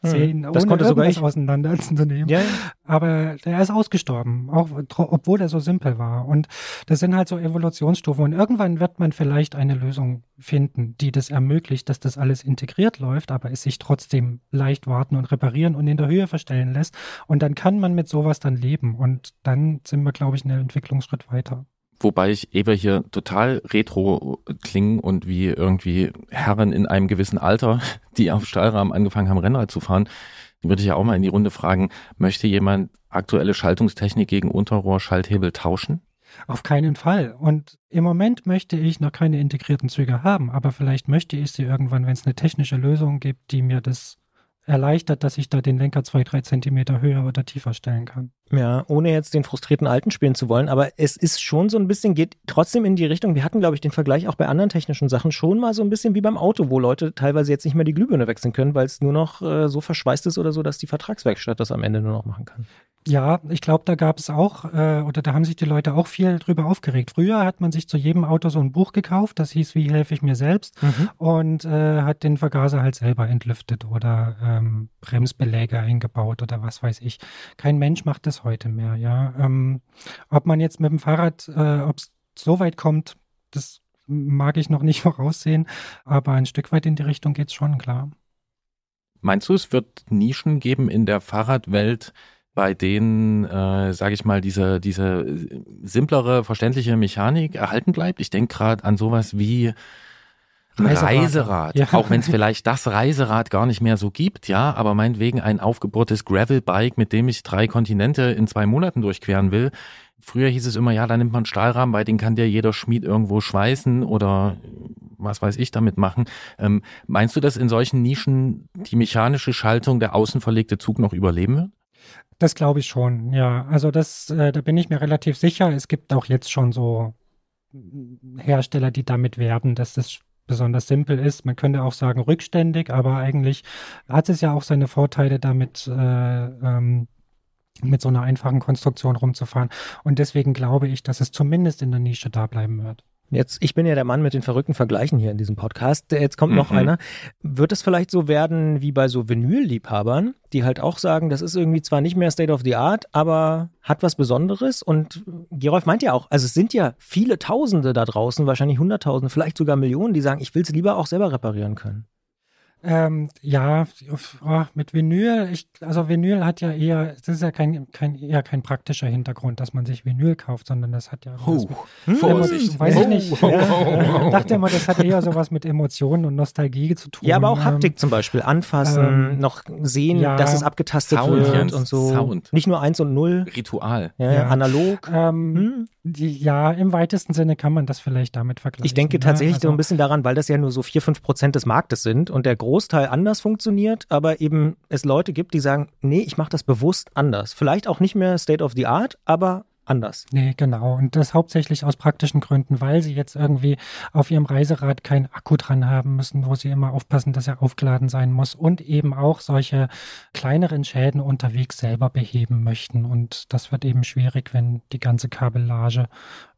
Speaker 6: sehen, hm, das ohne konnte sogar ich auseinanderzunehmen. Ja. Aber der ist ausgestorben, auch obwohl er so simpel war. Und das sind halt so Evolutionsstufen. Und irgendwann wird man vielleicht eine Lösung finden, die das ermöglicht, dass das alles integriert läuft, aber es sich trotzdem leicht warten und reparieren und in der Höhe verstellen lässt. Und dann kann man mit sowas dann leben. Und dann sind wir, glaube ich, einen Entwicklungsschritt weiter.
Speaker 1: Wobei ich Eber hier total retro klingen und wie irgendwie Herren in einem gewissen Alter, die auf Stahlrahmen angefangen haben, Rennrad zu fahren, würde ich ja auch mal in die Runde fragen, möchte jemand aktuelle Schaltungstechnik gegen Unterrohr-Schalthebel tauschen?
Speaker 6: Auf keinen Fall. Und im Moment möchte ich noch keine integrierten Züge haben, aber vielleicht möchte ich sie irgendwann, wenn es eine technische Lösung gibt, die mir das erleichtert, dass ich da den Lenker zwei, drei Zentimeter höher oder tiefer stellen kann.
Speaker 2: Ja, ohne jetzt den frustrierten Alten spielen zu wollen, aber es ist schon so ein bisschen, geht trotzdem in die Richtung, wir hatten, glaube ich, den Vergleich auch bei anderen technischen Sachen schon mal so ein bisschen wie beim Auto, wo Leute teilweise jetzt nicht mehr die Glühbirne wechseln können, weil es nur noch äh, so verschweißt ist oder so, dass die Vertragswerkstatt das am Ende nur noch machen kann.
Speaker 6: Ja, ich glaube, da gab es auch, äh, oder da haben sich die Leute auch viel drüber aufgeregt. Früher hat man sich zu jedem Auto so ein Buch gekauft, das hieß Wie helfe ich mir selbst
Speaker 2: Mhm.
Speaker 6: und äh, hat den Vergaser halt selber entlüftet oder ähm, Bremsbeläge eingebaut oder was weiß ich. Kein Mensch macht das heute mehr, ja. Ähm, ob man jetzt mit dem Fahrrad, äh, ob es so weit kommt, das mag ich noch nicht voraussehen, aber ein Stück weit in die Richtung geht's schon, klar.
Speaker 1: Meinst du, es wird Nischen geben in der Fahrradwelt, bei denen, äh, sage ich mal, diese, diese simplere, verständliche Mechanik erhalten bleibt? Ich denke gerade an sowas wie ein
Speaker 6: Reiserad.
Speaker 1: Reiserad,
Speaker 6: Ja.
Speaker 1: auch wenn es vielleicht das Reiserad gar nicht mehr so gibt, ja, aber meinetwegen ein aufgebohrtes Gravelbike, mit dem ich drei Kontinente in zwei Monaten durchqueren will. Früher hieß es immer, ja, da nimmt man einen Stahlrahmen, weil den kann dir jeder Schmied irgendwo schweißen oder was weiß ich damit machen. Ähm, meinst du, dass in solchen Nischen die mechanische Schaltung der außen verlegte Zug noch überleben wird?
Speaker 6: Das glaube ich schon, ja. Also das, äh, da bin ich mir relativ sicher. Es gibt auch jetzt schon so Hersteller, die damit werben, dass das besonders simpel ist. Man könnte auch sagen rückständig, aber eigentlich hat es ja auch seine Vorteile damit, äh, ähm, mit so einer einfachen Konstruktion rumzufahren. Und deswegen glaube ich, dass es zumindest in der Nische da bleiben wird.
Speaker 2: Jetzt, ich bin ja der Mann mit den verrückten Vergleichen hier in diesem Podcast. Jetzt kommt noch
Speaker 1: Mhm.
Speaker 2: einer. Wird es vielleicht so werden wie bei so Vinyl-Liebhabern, die halt auch sagen, das ist irgendwie zwar nicht mehr State of the Art, aber hat was Besonderes? Und Gerolf meint ja auch, also es sind ja viele Tausende da draußen, wahrscheinlich Hunderttausende, vielleicht sogar Millionen, die sagen, ich will es lieber auch selber reparieren können.
Speaker 6: Ähm, ja, oh, mit Vinyl, ich, also Vinyl hat ja eher, das ist ja kein, kein, eher kein praktischer Hintergrund, dass man sich Vinyl kauft, sondern das hat ja was mit
Speaker 1: Vorsicht.
Speaker 6: Weiß ich nicht.
Speaker 1: Oh,
Speaker 6: Ja,
Speaker 1: oh, oh, oh.
Speaker 6: Ich dachte immer, das hat eher sowas mit Emotionen und Nostalgie zu tun.
Speaker 2: Ja, aber auch
Speaker 6: Ähm,
Speaker 2: Haptik zum Beispiel, anfassen,
Speaker 6: ähm,
Speaker 2: noch sehen,
Speaker 6: ja.
Speaker 2: dass es abgetastet
Speaker 1: Sound,
Speaker 2: wird und so.
Speaker 1: Sound.
Speaker 2: Nicht nur eins und null,
Speaker 1: Ritual.
Speaker 2: ja,
Speaker 6: Ja.
Speaker 2: analog.
Speaker 6: Ähm,
Speaker 2: Hm?
Speaker 6: die, ja, im weitesten Sinne kann man das vielleicht damit vergleichen.
Speaker 2: Ich denke
Speaker 6: ne?
Speaker 2: tatsächlich
Speaker 6: Also,
Speaker 2: so ein bisschen daran, weil das ja nur so vier, fünf Prozent des Marktes sind und der Großteil anders funktioniert, aber eben es Leute gibt, die sagen, nee, ich mache das bewusst anders. Vielleicht auch nicht mehr State of the Art, aber anders.
Speaker 6: Nee, genau. Und das hauptsächlich aus praktischen Gründen, weil sie jetzt irgendwie auf ihrem Reiserad keinen Akku dran haben müssen, wo sie immer aufpassen, dass er aufgeladen sein muss und eben auch solche kleineren Schäden unterwegs selber beheben möchten. Und das wird eben schwierig, wenn die ganze Kabellage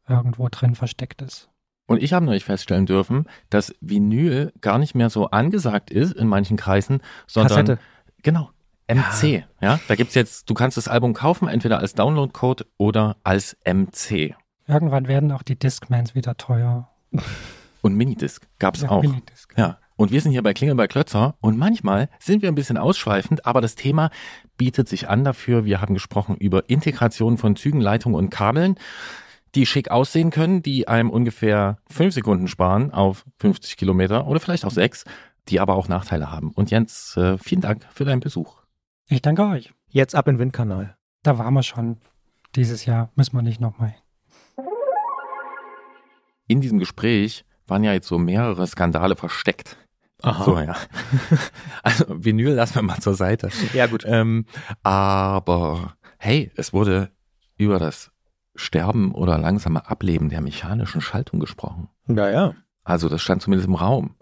Speaker 6: irgendwo drin versteckt ist.
Speaker 1: Und ich habe neulich feststellen dürfen, dass Vinyl gar nicht mehr so angesagt ist in manchen Kreisen, sondern
Speaker 2: Kassette.
Speaker 1: genau MC. Ja, da gibt's jetzt, du kannst das Album kaufen, entweder als Downloadcode oder als MC.
Speaker 6: Irgendwann werden auch die Discmans wieder teuer.
Speaker 1: Und Minidisc gab's
Speaker 6: Ja,
Speaker 1: auch.
Speaker 6: Minidisc.
Speaker 1: Ja. Und wir sind hier bei Klingel bei Klötzer und manchmal sind wir ein bisschen ausschweifend, aber das Thema bietet sich an dafür. Wir haben gesprochen über Integration von Zügen, Leitungen und Kabeln, die schick aussehen können, die einem ungefähr fünf Sekunden sparen auf 50 Kilometer oder vielleicht auch sechs, die aber auch Nachteile haben. Und Jens, äh, vielen Dank für deinen Besuch.
Speaker 6: Ich danke euch.
Speaker 2: Jetzt ab in den Windkanal.
Speaker 6: Da waren wir schon dieses Jahr. Müssen wir nicht nochmal.
Speaker 1: In diesem Gespräch waren ja jetzt so mehrere Skandale versteckt.
Speaker 2: Aha.
Speaker 1: So, ja. Also Vinyl lassen wir mal zur Seite.
Speaker 2: Ja, gut.
Speaker 1: Ähm, aber hey, es wurde über das Sterben oder langsame Ableben der mechanischen Schaltung gesprochen.
Speaker 2: Ja, ja.
Speaker 1: Also das stand zumindest im Raum.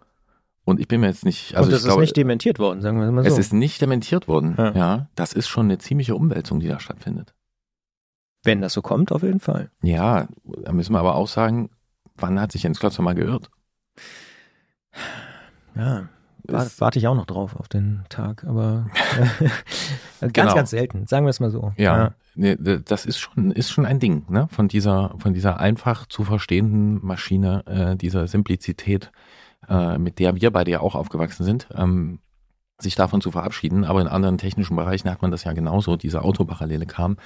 Speaker 1: Und ich bin mir jetzt nicht, also
Speaker 2: und das
Speaker 1: ich glaube,
Speaker 2: ist nicht dementiert worden, sagen wir mal so.
Speaker 1: es ist nicht dementiert worden.
Speaker 2: Ja.
Speaker 1: Ja. das ist schon eine ziemliche Umwälzung, die da stattfindet.
Speaker 2: Wenn das so kommt, auf jeden Fall.
Speaker 1: Ja, da müssen wir aber auch sagen, wann hat sich Jens Klotzer mal gehört?
Speaker 2: Ja. Warte, warte ich auch noch drauf auf den Tag, aber ganz,
Speaker 1: Genau.
Speaker 2: ganz selten, sagen wir es mal so.
Speaker 1: Ja, Nee, d- das ist schon, ist schon ein Ding, ne? Von dieser, von dieser einfach zu verstehenden Maschine, äh, dieser Simplizität, äh, mit der wir beide ja auch aufgewachsen sind, ähm, sich davon zu verabschieden. Aber in anderen technischen Bereichen hat man das ja genauso, diese Autoparallele kam.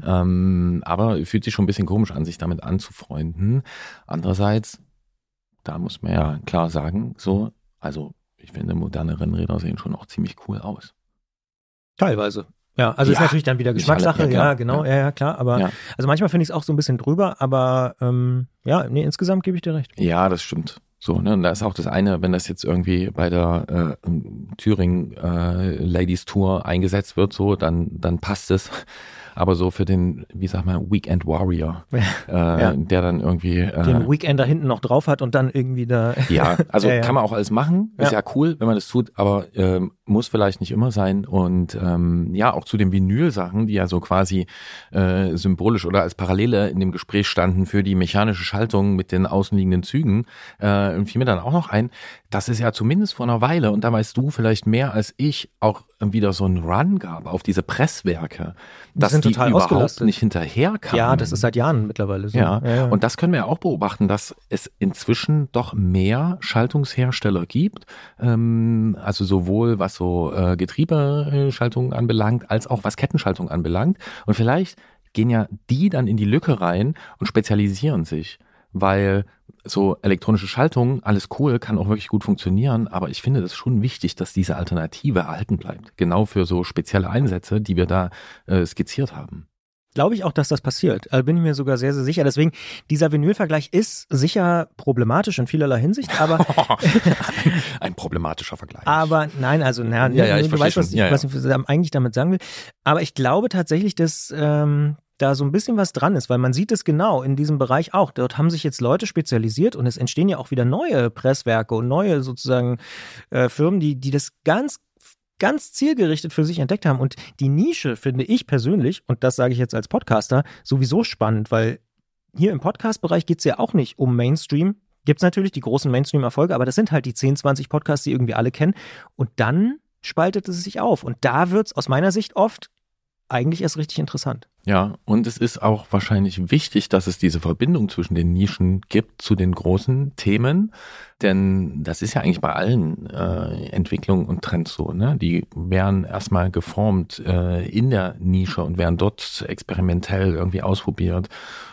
Speaker 2: Ja.
Speaker 1: Ähm, aber fühlt sich schon ein bisschen komisch an, sich damit anzufreunden. Andererseits, da muss man ja klar sagen, so, also ich finde, moderne Rennräder sehen schon auch ziemlich cool aus.
Speaker 2: Teilweise. Ja, also ist
Speaker 1: Ja.
Speaker 2: natürlich dann wieder
Speaker 1: Ist
Speaker 2: Geschmackssache,
Speaker 1: alle- ja,
Speaker 2: ja, genau, ja, ja, klar. Aber
Speaker 1: Ja.
Speaker 2: also manchmal finde ich es auch so ein bisschen drüber, aber ähm, ja, nee, insgesamt gebe ich dir recht.
Speaker 1: Ja, das stimmt. So, ne? Und da ist auch das eine, wenn das jetzt irgendwie bei der äh, Thüringen äh, Ladies Tour eingesetzt wird, so, dann, dann passt es. Aber so für den, wie sag mal, Weekend Warrior, äh,
Speaker 2: Ja.
Speaker 1: der dann irgendwie. Äh,
Speaker 2: Den Weekend da hinten noch drauf hat und dann irgendwie da.
Speaker 1: ja, also
Speaker 2: Ja, ja.
Speaker 1: kann man auch alles machen. Ist
Speaker 2: Ja.
Speaker 1: ja. cool, wenn man das tut, aber ähm, muss vielleicht nicht immer sein. Und ähm, ja, auch zu den Vinyl-Sachen, die ja so quasi äh, symbolisch oder als Parallele in dem Gespräch standen für die mechanische Schaltung mit den außenliegenden Zügen, äh, fiel mir dann auch noch ein, dass es ja zumindest vor einer Weile, und da weißt du vielleicht mehr als ich, auch wieder so einen Run gab auf diese Presswerke, dass die, die überhaupt nicht hinterherkamen.
Speaker 2: Ja, das ist seit Jahren mittlerweile so.
Speaker 1: Ja. ja, ja. und das können wir ja auch beobachten, dass es inzwischen doch mehr Schaltungshersteller gibt, ähm, also sowohl was so äh, Getriebeschaltungen anbelangt, als auch was Kettenschaltung anbelangt. Und vielleicht gehen ja die dann in die Lücke rein und spezialisieren sich, weil so elektronische Schaltung, alles cool, kann auch wirklich gut funktionieren, aber ich finde das schon wichtig, dass diese Alternative erhalten bleibt. Genau für so spezielle Einsätze, die wir da äh, skizziert haben.
Speaker 2: Glaube ich auch, dass das passiert. Also bin ich mir sogar sehr, sehr sicher. Deswegen, dieser Vinyl-Vergleich ist sicher problematisch in vielerlei Hinsicht, aber.
Speaker 1: ein problematischer Vergleich.
Speaker 2: Aber nein, also, na,
Speaker 1: ja, ja, ich
Speaker 2: du weißt, was, ich, ja, ja. was ich eigentlich damit sagen will. Aber ich glaube tatsächlich, dass ähm, da so ein bisschen was dran ist, weil man sieht es genau in diesem Bereich auch. Dort haben sich jetzt Leute spezialisiert und es entstehen ja auch wieder neue Presswerke und neue sozusagen äh, Firmen, die, die das ganz ganz zielgerichtet für sich entdeckt haben. Und die Nische finde ich persönlich, und das sage ich jetzt als Podcaster, sowieso spannend, weil hier im Podcast-Bereich geht es ja auch nicht um Mainstream. Gibt es natürlich die großen Mainstream-Erfolge, aber das sind halt die 10, 20 Podcasts, die irgendwie alle kennen. Und dann spaltet es sich auf. Und da wird es aus meiner Sicht oft eigentlich erst richtig interessant.
Speaker 1: Ja, und es ist auch wahrscheinlich wichtig, dass es diese Verbindung zwischen den Nischen gibt zu den großen Themen, denn das ist ja eigentlich bei allen äh, Entwicklungen und Trends so. Ne? Die werden erstmal geformt äh, in der Nische und werden dort experimentell irgendwie ausprobiert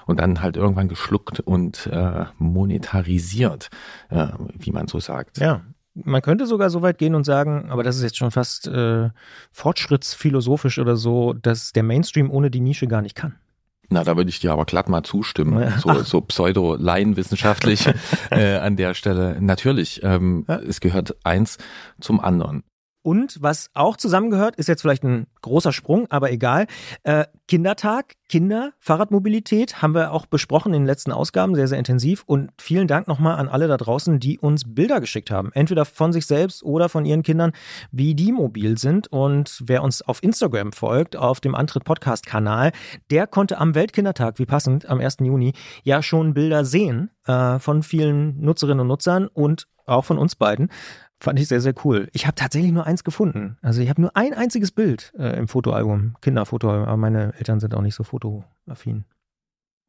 Speaker 1: und dann halt irgendwann geschluckt und äh, monetarisiert, äh, wie man so sagt.
Speaker 2: Ja, man könnte sogar so weit gehen und sagen, aber das ist jetzt schon fast äh, fortschrittsphilosophisch oder so, dass der Mainstream ohne die Nische gar nicht kann.
Speaker 1: Na, da würde ich dir aber glatt mal zustimmen, so, so pseudo-laienwissenschaftlich äh, an der Stelle. Natürlich, ähm, ja. es gehört eins zum anderen.
Speaker 2: Und was auch zusammengehört, ist jetzt vielleicht ein großer Sprung, aber egal. Äh, Kindertag, Kinder, Fahrradmobilität haben wir auch besprochen in den letzten Ausgaben, sehr, sehr intensiv. Und vielen Dank nochmal an alle da draußen, die uns Bilder geschickt haben. Entweder von sich selbst oder von ihren Kindern, wie die mobil sind. Und wer uns auf Instagram folgt, auf dem Antritt Podcast Kanal, der konnte am Weltkindertag, wie passend, am 1. Juni, ja schon Bilder sehen äh, von vielen Nutzerinnen und Nutzern und auch von uns beiden. Fand ich sehr, sehr cool. Ich habe tatsächlich nur eins gefunden. Also ich habe nur ein einziges Bild äh, im Fotoalbum, Kinderfotoalbum, aber meine Eltern sind auch nicht so fotoaffin.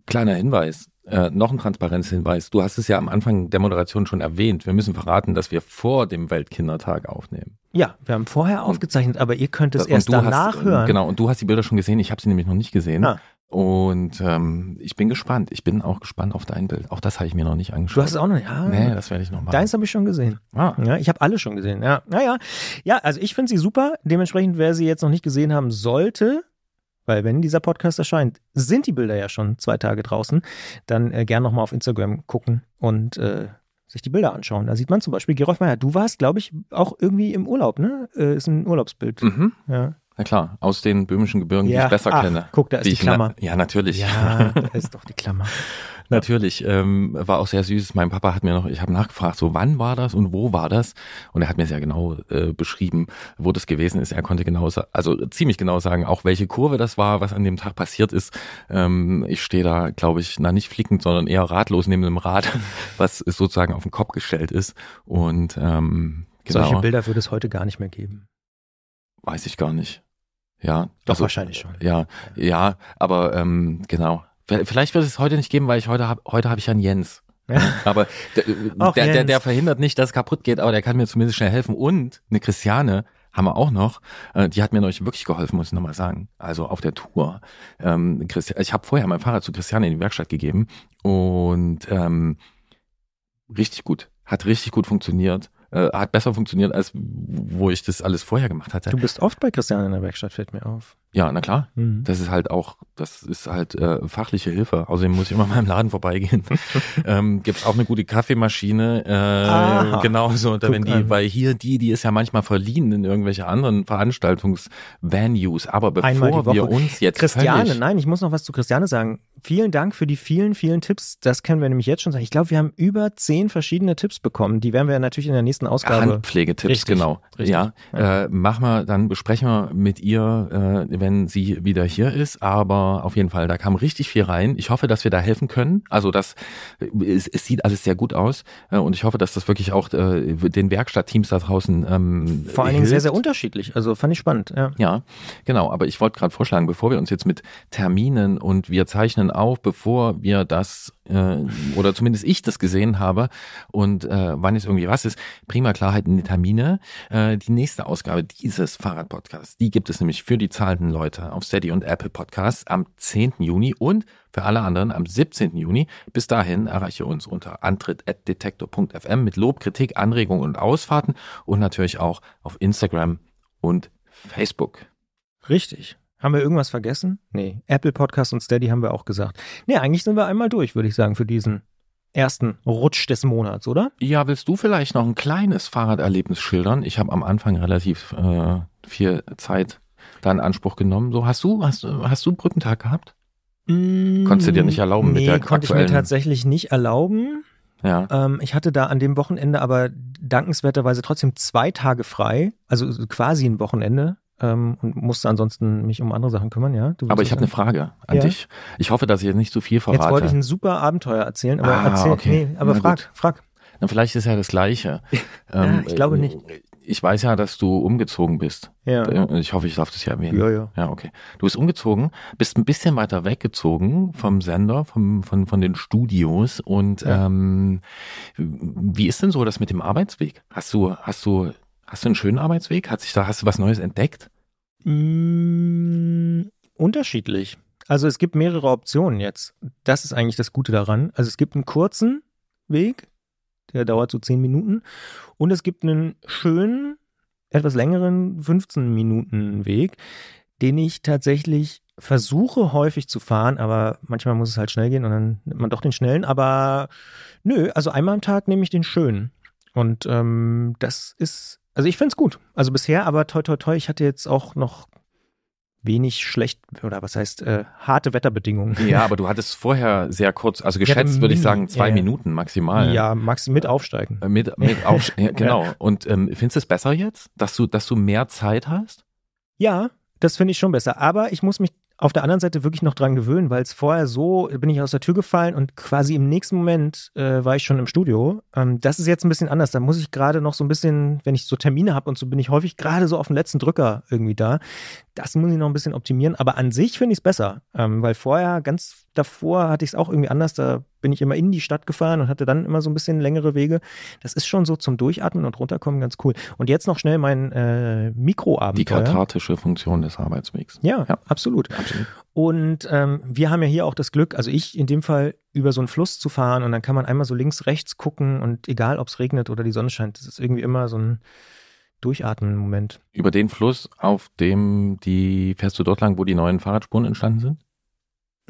Speaker 1: Kleiner Hinweis, äh, noch ein Transparenzhinweis. Du hast es ja am Anfang der Moderation schon erwähnt. Wir müssen verraten, dass wir vor dem Weltkindertag aufnehmen.
Speaker 2: Ja, wir haben vorher aufgezeichnet, aber ihr könnt es erst danach
Speaker 1: hast,
Speaker 2: hören.
Speaker 1: Genau, und du hast die Bilder schon gesehen. Ich habe sie nämlich noch nicht gesehen. Ah. Und ähm, ich bin gespannt. Ich bin auch gespannt auf dein Bild. Auch das habe ich mir noch nicht angeschaut.
Speaker 2: Du hast es auch noch nicht? Ja.
Speaker 1: Nee, das werde ich noch machen.
Speaker 2: Deins habe ich schon gesehen. Ah. Ja, ich habe alle schon gesehen. Ja, naja. Ja, also ich finde sie super. Dementsprechend, wer sie jetzt noch nicht gesehen haben sollte, weil wenn dieser Podcast erscheint, sind die Bilder ja schon zwei Tage draußen, dann äh, gern nochmal auf Instagram gucken und äh, sich die Bilder anschauen. Da sieht man zum Beispiel, Gerolf Meyer, du warst, glaube ich, auch irgendwie im Urlaub, ne? Äh, ist ein Urlaubsbild.
Speaker 1: Mhm. Ja. Na klar, aus den böhmischen Gebirgen, ja. die ich besser
Speaker 2: Ach,
Speaker 1: kenne.
Speaker 2: Guck, da ist die Klammer.
Speaker 1: Na, ja, natürlich.
Speaker 2: Ja, da ist doch die Klammer.
Speaker 1: Natürlich, ähm, war auch sehr süß. Mein Papa hat mir noch, ich habe nachgefragt, so wann war das und wo war das? Und er hat mir sehr genau äh, beschrieben, wo das gewesen ist. Er konnte genau, also ziemlich genau sagen, auch welche Kurve das war, was an dem Tag passiert ist. Ähm, ich stehe da, glaube ich, na nicht flickend, sondern eher ratlos neben dem Rad, was sozusagen auf den Kopf gestellt ist. Und ähm,
Speaker 2: genau. Solche Bilder würde es heute gar nicht mehr geben.
Speaker 1: Weiß ich gar nicht. Ja.
Speaker 2: Doch, also, wahrscheinlich schon.
Speaker 1: Ja, ja, aber ähm, genau. Vielleicht wird es heute nicht geben, weil ich heute habe heute habe ich einen Jens. Ja. Aber der, der, der, der, verhindert nicht, dass es kaputt geht, aber der kann mir zumindest schnell helfen. Und eine Christiane haben wir auch noch, äh, die hat mir neulich wirklich geholfen, muss ich nochmal sagen. Also auf der Tour. Ähm, ich habe vorher mein Fahrrad zu Christiane in die Werkstatt gegeben und ähm, richtig gut. Hat richtig gut funktioniert äh, hat besser funktioniert, als wo ich das alles vorher gemacht hatte.
Speaker 2: Du bist oft bei Christian in der Werkstatt, fällt mir auf.
Speaker 1: Ja, na klar. Mhm. Das ist halt auch, das ist halt äh, fachliche Hilfe. Außerdem muss ich immer mal im Laden vorbeigehen. ähm, Gibt auch eine gute Kaffeemaschine. Äh, Aha. genau so, da wenn die, weil hier die, die ist ja manchmal verliehen in irgendwelche anderen Veranstaltungsvenues. Aber bevor wir uns jetzt
Speaker 2: Christiane, nein, ich muss noch was zu Christiane sagen. vielen Dank für die vielen, vielen Tipps. Das können wir nämlich jetzt schon sagen. Ich glaube, wir haben über zehn verschiedene Tipps bekommen. Die werden wir natürlich in der nächsten Ausgabe.
Speaker 1: Handpflegetipps,
Speaker 2: Richtig,
Speaker 1: genau.
Speaker 2: richtig.
Speaker 1: Ja,
Speaker 2: Ja.
Speaker 1: Äh, machen wir, dann besprechen wir mit ihr, äh, wenn sie wieder hier ist. Aber auf jeden Fall, da kam richtig viel rein. Ich hoffe, dass wir da helfen können. Also das, es, es sieht alles sehr gut aus äh, und ich hoffe, dass das wirklich auch äh, den Werkstattteams da draußen ähm,
Speaker 2: Vor allen Dingen sehr, sehr unterschiedlich. Also fand ich spannend. Ja.
Speaker 1: Ja, genau. Aber ich wollte gerade vorschlagen, bevor wir uns jetzt mit Terminen und wir zeichnen auf, bevor wir das äh, oder zumindest ich das gesehen habe und äh, wann es irgendwie was ist, prima Klarheit in die Termine. Äh, die nächste Ausgabe dieses Fahrradpodcasts, die gibt es nämlich für die zahlenden Leute auf Steady und Apple Podcasts am 10. Juni und für alle anderen am 17. Juni. Bis dahin erreiche uns unter antritt.detektor.fm mit Lob, Kritik, Anregungen und Ausfahrten und natürlich auch auf Instagram und Facebook.
Speaker 2: Richtig. Haben wir irgendwas vergessen? Nee. Apple Podcast und Steady haben wir auch gesagt. Nee, eigentlich sind wir einmal durch, würde ich sagen, für diesen ersten Rutsch des Monats, oder?
Speaker 1: Ja, willst du vielleicht noch ein kleines Fahrraderlebnis schildern? Ich habe am Anfang relativ äh, viel Zeit da in Anspruch genommen. So, hast du, hast, du- hast du einen Brückentag gehabt? Konntest du dir nicht erlauben mit
Speaker 2: nee,
Speaker 1: der
Speaker 2: konnte ich mir tatsächlich nicht erlauben.
Speaker 1: Ja.
Speaker 2: Ähm, ich hatte da an dem Wochenende aber dankenswerterweise trotzdem zwei Tage frei, also quasi ein Wochenende ähm, und musste ansonsten mich um andere Sachen kümmern, ja.
Speaker 1: Aber ich habe eine? Frage an
Speaker 2: Ja?
Speaker 1: dich. Ich hoffe, dass ich jetzt nicht zu viel verrate.
Speaker 2: Jetzt wollte ich ein super Abenteuer erzählen, aber
Speaker 1: Ah,
Speaker 2: erzähl,
Speaker 1: okay.
Speaker 2: nee, aber
Speaker 1: Na
Speaker 2: frag,
Speaker 1: gut.
Speaker 2: frag.
Speaker 1: Na, vielleicht ist ja das Gleiche. Ähm,
Speaker 2: ich glaube nicht.
Speaker 1: Ich weiß ja, dass du umgezogen bist.
Speaker 2: Ja.
Speaker 1: Ich hoffe, ich darf das ja erwähnen.
Speaker 2: Ja, ja.
Speaker 1: Ja, okay. Du bist umgezogen, bist ein bisschen weiter weggezogen vom Sender, vom, von, von den Studios. Und
Speaker 2: Ja.
Speaker 1: ähm, wie ist denn so das mit dem Arbeitsweg? Hast du, hast du, hast du einen schönen Arbeitsweg? Hat sich da, hast du was Neues entdeckt?
Speaker 2: Mm, unterschiedlich. Also es gibt mehrere Optionen jetzt. Das ist eigentlich das Gute daran. Also es gibt einen kurzen Weg, der dauert so 10 Minuten. Und es gibt einen schönen, etwas längeren 15 Minuten Weg, den ich tatsächlich versuche häufig zu fahren, aber manchmal muss es halt schnell gehen und dann nimmt man doch den schnellen. Aber nö, also einmal am Tag nehme ich den schönen. Und ähm, das ist, also ich finde es gut. Also bisher, aber toi toi toi, ich hatte jetzt auch noch wenig schlecht, oder was heißt, äh, harte Wetterbedingungen.
Speaker 1: Ja, aber du hattest vorher sehr kurz, also geschätzt würde ich sagen zwei
Speaker 2: ja.
Speaker 1: Minuten maximal.
Speaker 2: Ja, Max mit aufsteigen.
Speaker 1: Äh, Mit, mit auf, ja, genau. Und ähm, findest du es besser jetzt, dass du, dass du mehr Zeit hast?
Speaker 2: Ja, das finde ich schon besser. Aber ich muss mich auf der anderen Seite wirklich noch dran gewöhnen, weil es vorher so, bin ich aus der Tür gefallen und quasi im nächsten Moment äh, war ich schon im Studio. Ähm, das ist jetzt ein bisschen anders. Da muss ich gerade noch so ein bisschen, wenn ich so Termine habe und so bin ich häufig gerade so auf den letzten Drücker irgendwie da. Das muss ich noch ein bisschen optimieren. Aber an sich finde ich es besser, ähm, weil vorher, ganz davor, hatte ich es auch irgendwie anders. Da bin ich immer in die Stadt gefahren und hatte dann immer so ein bisschen längere Wege. Das ist schon so zum Durchatmen und runterkommen ganz cool. Und jetzt noch schnell mein äh,
Speaker 1: Die
Speaker 2: Mikroabenteuer.
Speaker 1: kathartische Funktion des Arbeitswegs.
Speaker 2: Ja,
Speaker 1: Ja.
Speaker 2: absolut.
Speaker 1: Absolut.
Speaker 2: Und ähm, wir haben ja hier auch das Glück, also ich in dem Fall über so einen Fluss zu fahren und dann kann man einmal so links, rechts gucken und egal, ob es regnet oder die Sonne scheint, das ist irgendwie immer so ein Durchatmen-Moment.
Speaker 1: Über den Fluss, auf dem die, fährst du dort lang, wo die neuen Fahrradspuren entstanden sind?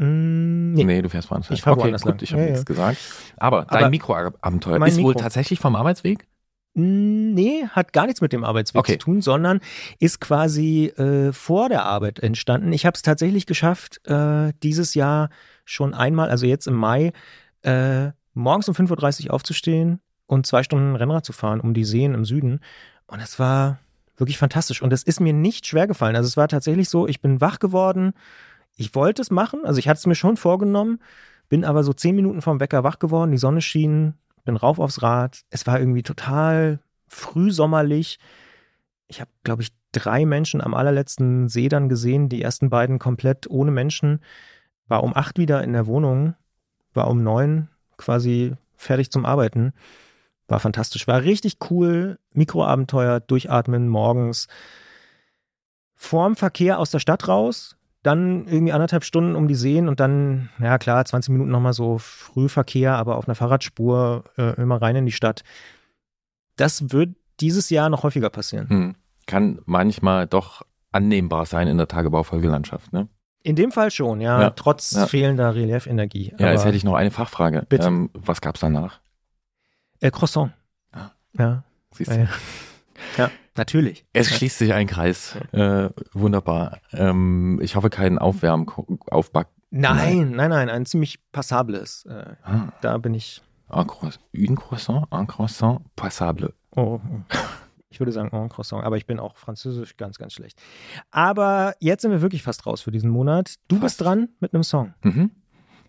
Speaker 2: Mm, nee.
Speaker 1: du fährst woanders
Speaker 2: Ich fahr
Speaker 1: okay,
Speaker 2: woanders
Speaker 1: gut,
Speaker 2: lang.
Speaker 1: ich habe
Speaker 2: Ja,
Speaker 1: nichts
Speaker 2: ja.
Speaker 1: gesagt. Aber,
Speaker 2: Aber
Speaker 1: dein Mikroabenteuer ist wohl
Speaker 2: Mikro.
Speaker 1: tatsächlich vom Arbeitsweg?
Speaker 2: Mm, Nee, hat gar nichts mit dem Arbeitsweg
Speaker 1: Okay.
Speaker 2: zu tun, sondern ist quasi äh, vor der Arbeit entstanden. Ich habe es tatsächlich geschafft, äh, dieses Jahr schon einmal, also jetzt im Mai, äh, morgens um 5.30 Uhr aufzustehen und zwei Stunden Rennrad zu fahren um die Seen im Süden. Und es war wirklich fantastisch. Und es ist mir nicht schwer gefallen. Also es war tatsächlich so, ich bin wach geworden. Ich wollte es machen, also ich hatte es mir schon vorgenommen, bin aber so zehn Minuten vom Wecker wach geworden, die Sonne schien, bin rauf aufs Rad. Es war irgendwie total frühsommerlich. Ich habe, glaube ich, drei Menschen am allerletzten See dann gesehen, die ersten beiden komplett ohne Menschen. War um acht wieder in der Wohnung, war um neun quasi fertig zum Arbeiten. War fantastisch, war richtig cool. Mikroabenteuer, durchatmen morgens. Vorm Verkehr aus der Stadt raus, dann irgendwie anderthalb Stunden um die Seen und dann, ja klar, 20 Minuten nochmal so Frühverkehr, aber auf einer Fahrradspur äh, immer rein in die Stadt. Das wird dieses Jahr noch häufiger passieren.
Speaker 1: Hm. Kann manchmal doch annehmbar sein in der Tagebaufolgelandschaft, ne?
Speaker 2: In dem Fall schon, ja,
Speaker 1: Ja,
Speaker 2: trotz
Speaker 1: ja.
Speaker 2: fehlender Relieferenergie.
Speaker 1: Ja, jetzt hätte ich noch eine Fachfrage.
Speaker 2: Bitte.
Speaker 1: Ähm, was gab's danach?
Speaker 2: Äh, Croissant.
Speaker 1: Ah.
Speaker 2: Ja.
Speaker 1: Siehst du?
Speaker 2: ja. ja, natürlich.
Speaker 1: Es schließt sich ein Kreis. Äh, wunderbar. Ähm, ich hoffe, kein Aufwärm, Aufback,
Speaker 2: Nein, nein, nein, ein ziemlich passables. Äh,
Speaker 1: Ah,
Speaker 2: da bin ich.
Speaker 1: un croissant, une croissant, un croissant passable.
Speaker 2: Oh, ich würde sagen en croissant, aber ich bin auch französisch ganz, ganz schlecht. Aber jetzt sind wir wirklich fast raus für diesen Monat. Du
Speaker 1: Fast.
Speaker 2: bist dran mit einem Song.
Speaker 1: Mhm.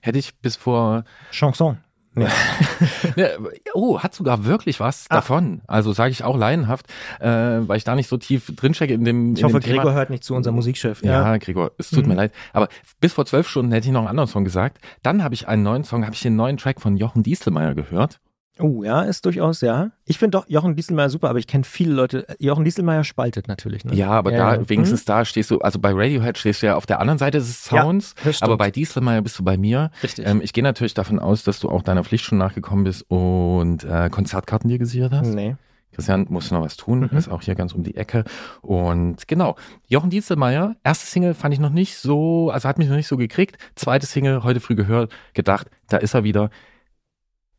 Speaker 1: Hätte ich bis vor
Speaker 2: Chanson. Nee.
Speaker 1: Ja, oh, hat sogar wirklich was
Speaker 2: Ah.
Speaker 1: davon. Also sage ich auch laienhaft, äh, weil ich da nicht so tief drinstecke in dem,
Speaker 2: Ich
Speaker 1: in
Speaker 2: hoffe,
Speaker 1: dem Thema.
Speaker 2: Gregor hört nicht zu, unser Musikchef.
Speaker 1: Ja, Gregor, es tut
Speaker 2: Mhm.
Speaker 1: mir leid. Aber bis vor zwölf Stunden hätte ich noch einen anderen Song gesagt. Dann habe ich einen neuen Song, habe ich den neuen Track von Jochen Dieselmeier gehört.
Speaker 2: Oh, ja, ist durchaus, ja. Ich finde doch Jochen Dieselmeier super, aber ich kenne viele Leute. Jochen Dieselmeier spaltet natürlich. Ne?
Speaker 1: Ja, aber
Speaker 2: Ja,
Speaker 1: da
Speaker 2: ja.
Speaker 1: wenigstens da stehst du, also bei Radiohead stehst du ja auf der anderen Seite des Sounds,
Speaker 2: stimmt.
Speaker 1: aber bei Dieselmeier bist du bei mir.
Speaker 2: Richtig.
Speaker 1: Ähm, ich gehe natürlich davon aus, dass du auch deiner Pflicht schon nachgekommen bist und äh, Konzertkarten dir gesichert hast.
Speaker 2: nee.
Speaker 1: Christian muss noch was tun,
Speaker 2: Mhm.
Speaker 1: ist auch hier ganz um die Ecke. Und genau, Jochen Dieselmeier, erste Single fand ich noch nicht so, also hat mich noch nicht so gekriegt. Zweite Single, heute früh gehört, gedacht, da ist er wieder.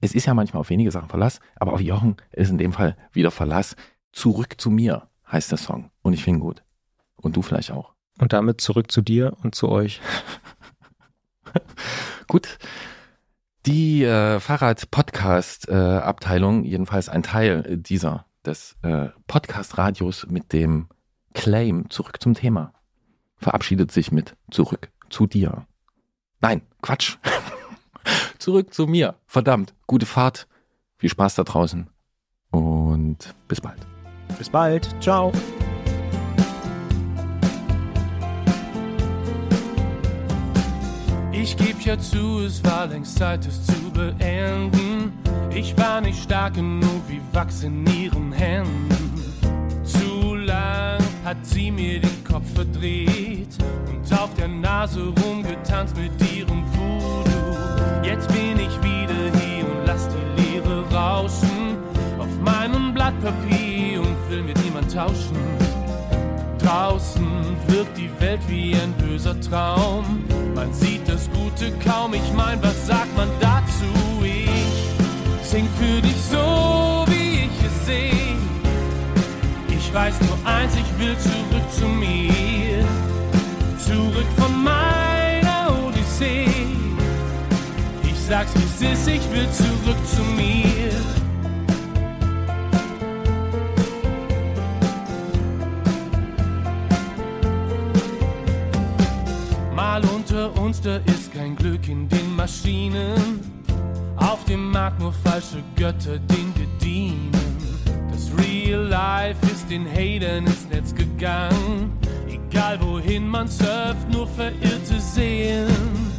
Speaker 1: Es ist ja manchmal auf wenige Sachen Verlass, aber auf Jochen ist in dem Fall wieder Verlass. Zurück zu mir heißt der Song. Und ich finde ihn gut. Und du vielleicht auch.
Speaker 2: Und damit zurück zu dir und zu euch.
Speaker 1: Gut. Die äh, Fahrrad-Podcast-Abteilung, jedenfalls ein Teil dieser des äh, Podcast-Radios mit dem Claim zurück zum Thema, verabschiedet sich mit zurück zu dir. Nein, Quatsch. zurück zu mir. Verdammt. Gute Fahrt. Viel Spaß da draußen. Und bis bald.
Speaker 2: Bis bald. Ciao.
Speaker 7: Ich geb ja zu, es war längst Zeit, es zu beenden. Ich war nicht stark genug wie Wachs in ihren Händen. Zu lang hat sie mir den Kopf verdreht und auf der Nase rumgetanzt mit ihrem. Jetzt bin ich wieder hier und lass die Leere rauschen auf meinem Blatt Papier und will mit niemand tauschen. Draußen wirkt die Welt wie ein böser Traum. Man sieht das Gute kaum. Ich mein, was sagt man dazu? Ich sing für dich so, wie ich es seh. Ich weiß nur eins, ich will zurück zu mir. Zurück von meiner Ich sag's wie es ist, ich will zurück zu mir. Mal unter uns, da ist kein Glück in den Maschinen. Auf dem Markt nur falsche Götter, denen wir dienen. Das Real Life ist den Hatern ins Netz gegangen. Egal wohin man surft, nur verirrte Seelen.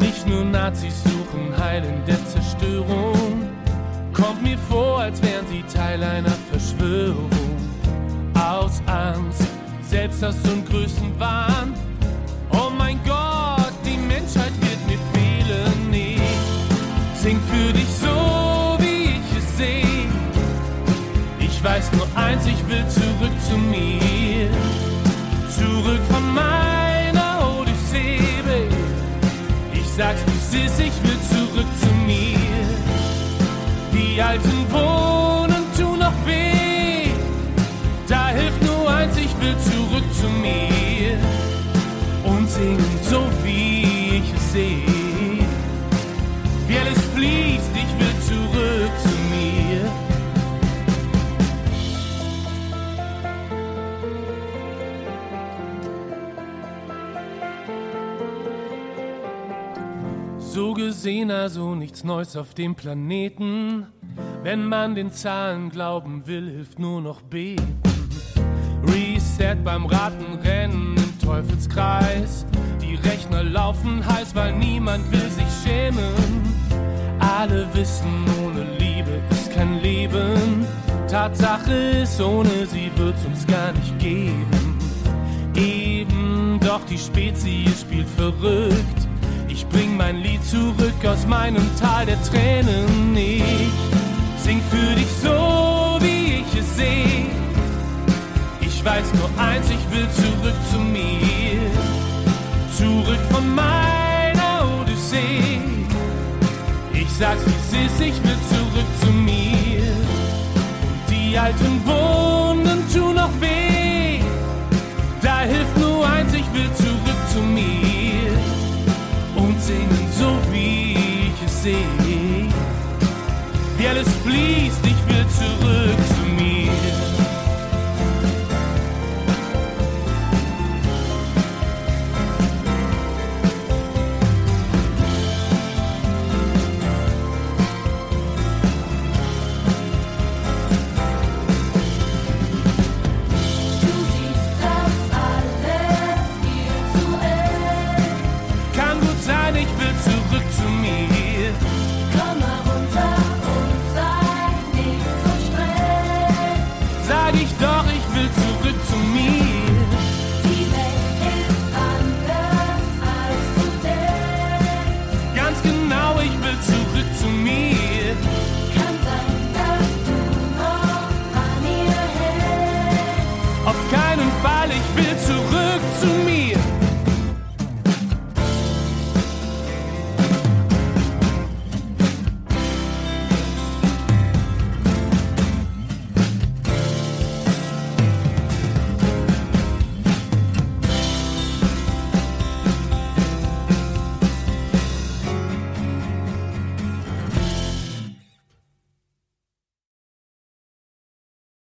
Speaker 7: Nicht nur Nazis suchen Heil in der Zerstörung. Kommt mir vor, als wären sie Teil einer Verschwörung. Aus Angst, Selbsthass und Größenwahn. Oh mein Gott, die Menschheit wird mir fehlen. Ich sing für dich so, wie ich es seh. Ich weiß nur eins, ich will zurück zu mir. Ich sag's wie es ist, ich will zurück zu mir. Die alten Wohnen tun noch weh. Da hilft nur eins, ich will zurück zu mir So gesehen also nichts Neues auf dem Planeten. Wenn man den Zahlen glauben will, hilft nur noch beten. Reset beim Ratenrennen im Teufelskreis. Die Rechner laufen heiß, weil niemand will sich schämen. Alle wissen, ohne Liebe ist kein Leben. Tatsache ist, ohne sie wird's uns gar nicht geben. Eben, doch die Spezies spielt verrückt. Bring mein Lied zurück aus meinem Tal der Tränen. Ich sing für dich so, wie ich es seh. Ich weiß nur eins, ich will zurück zu mir. Zurück von meiner Odyssee. Ich sag's wie es ist, ich will zurück zu mir. Und die alten Wunden tun noch weh. Da hilft nur eins, ich will zurück zu mir. seh, wie alles fließt, ich will zurück zu mir.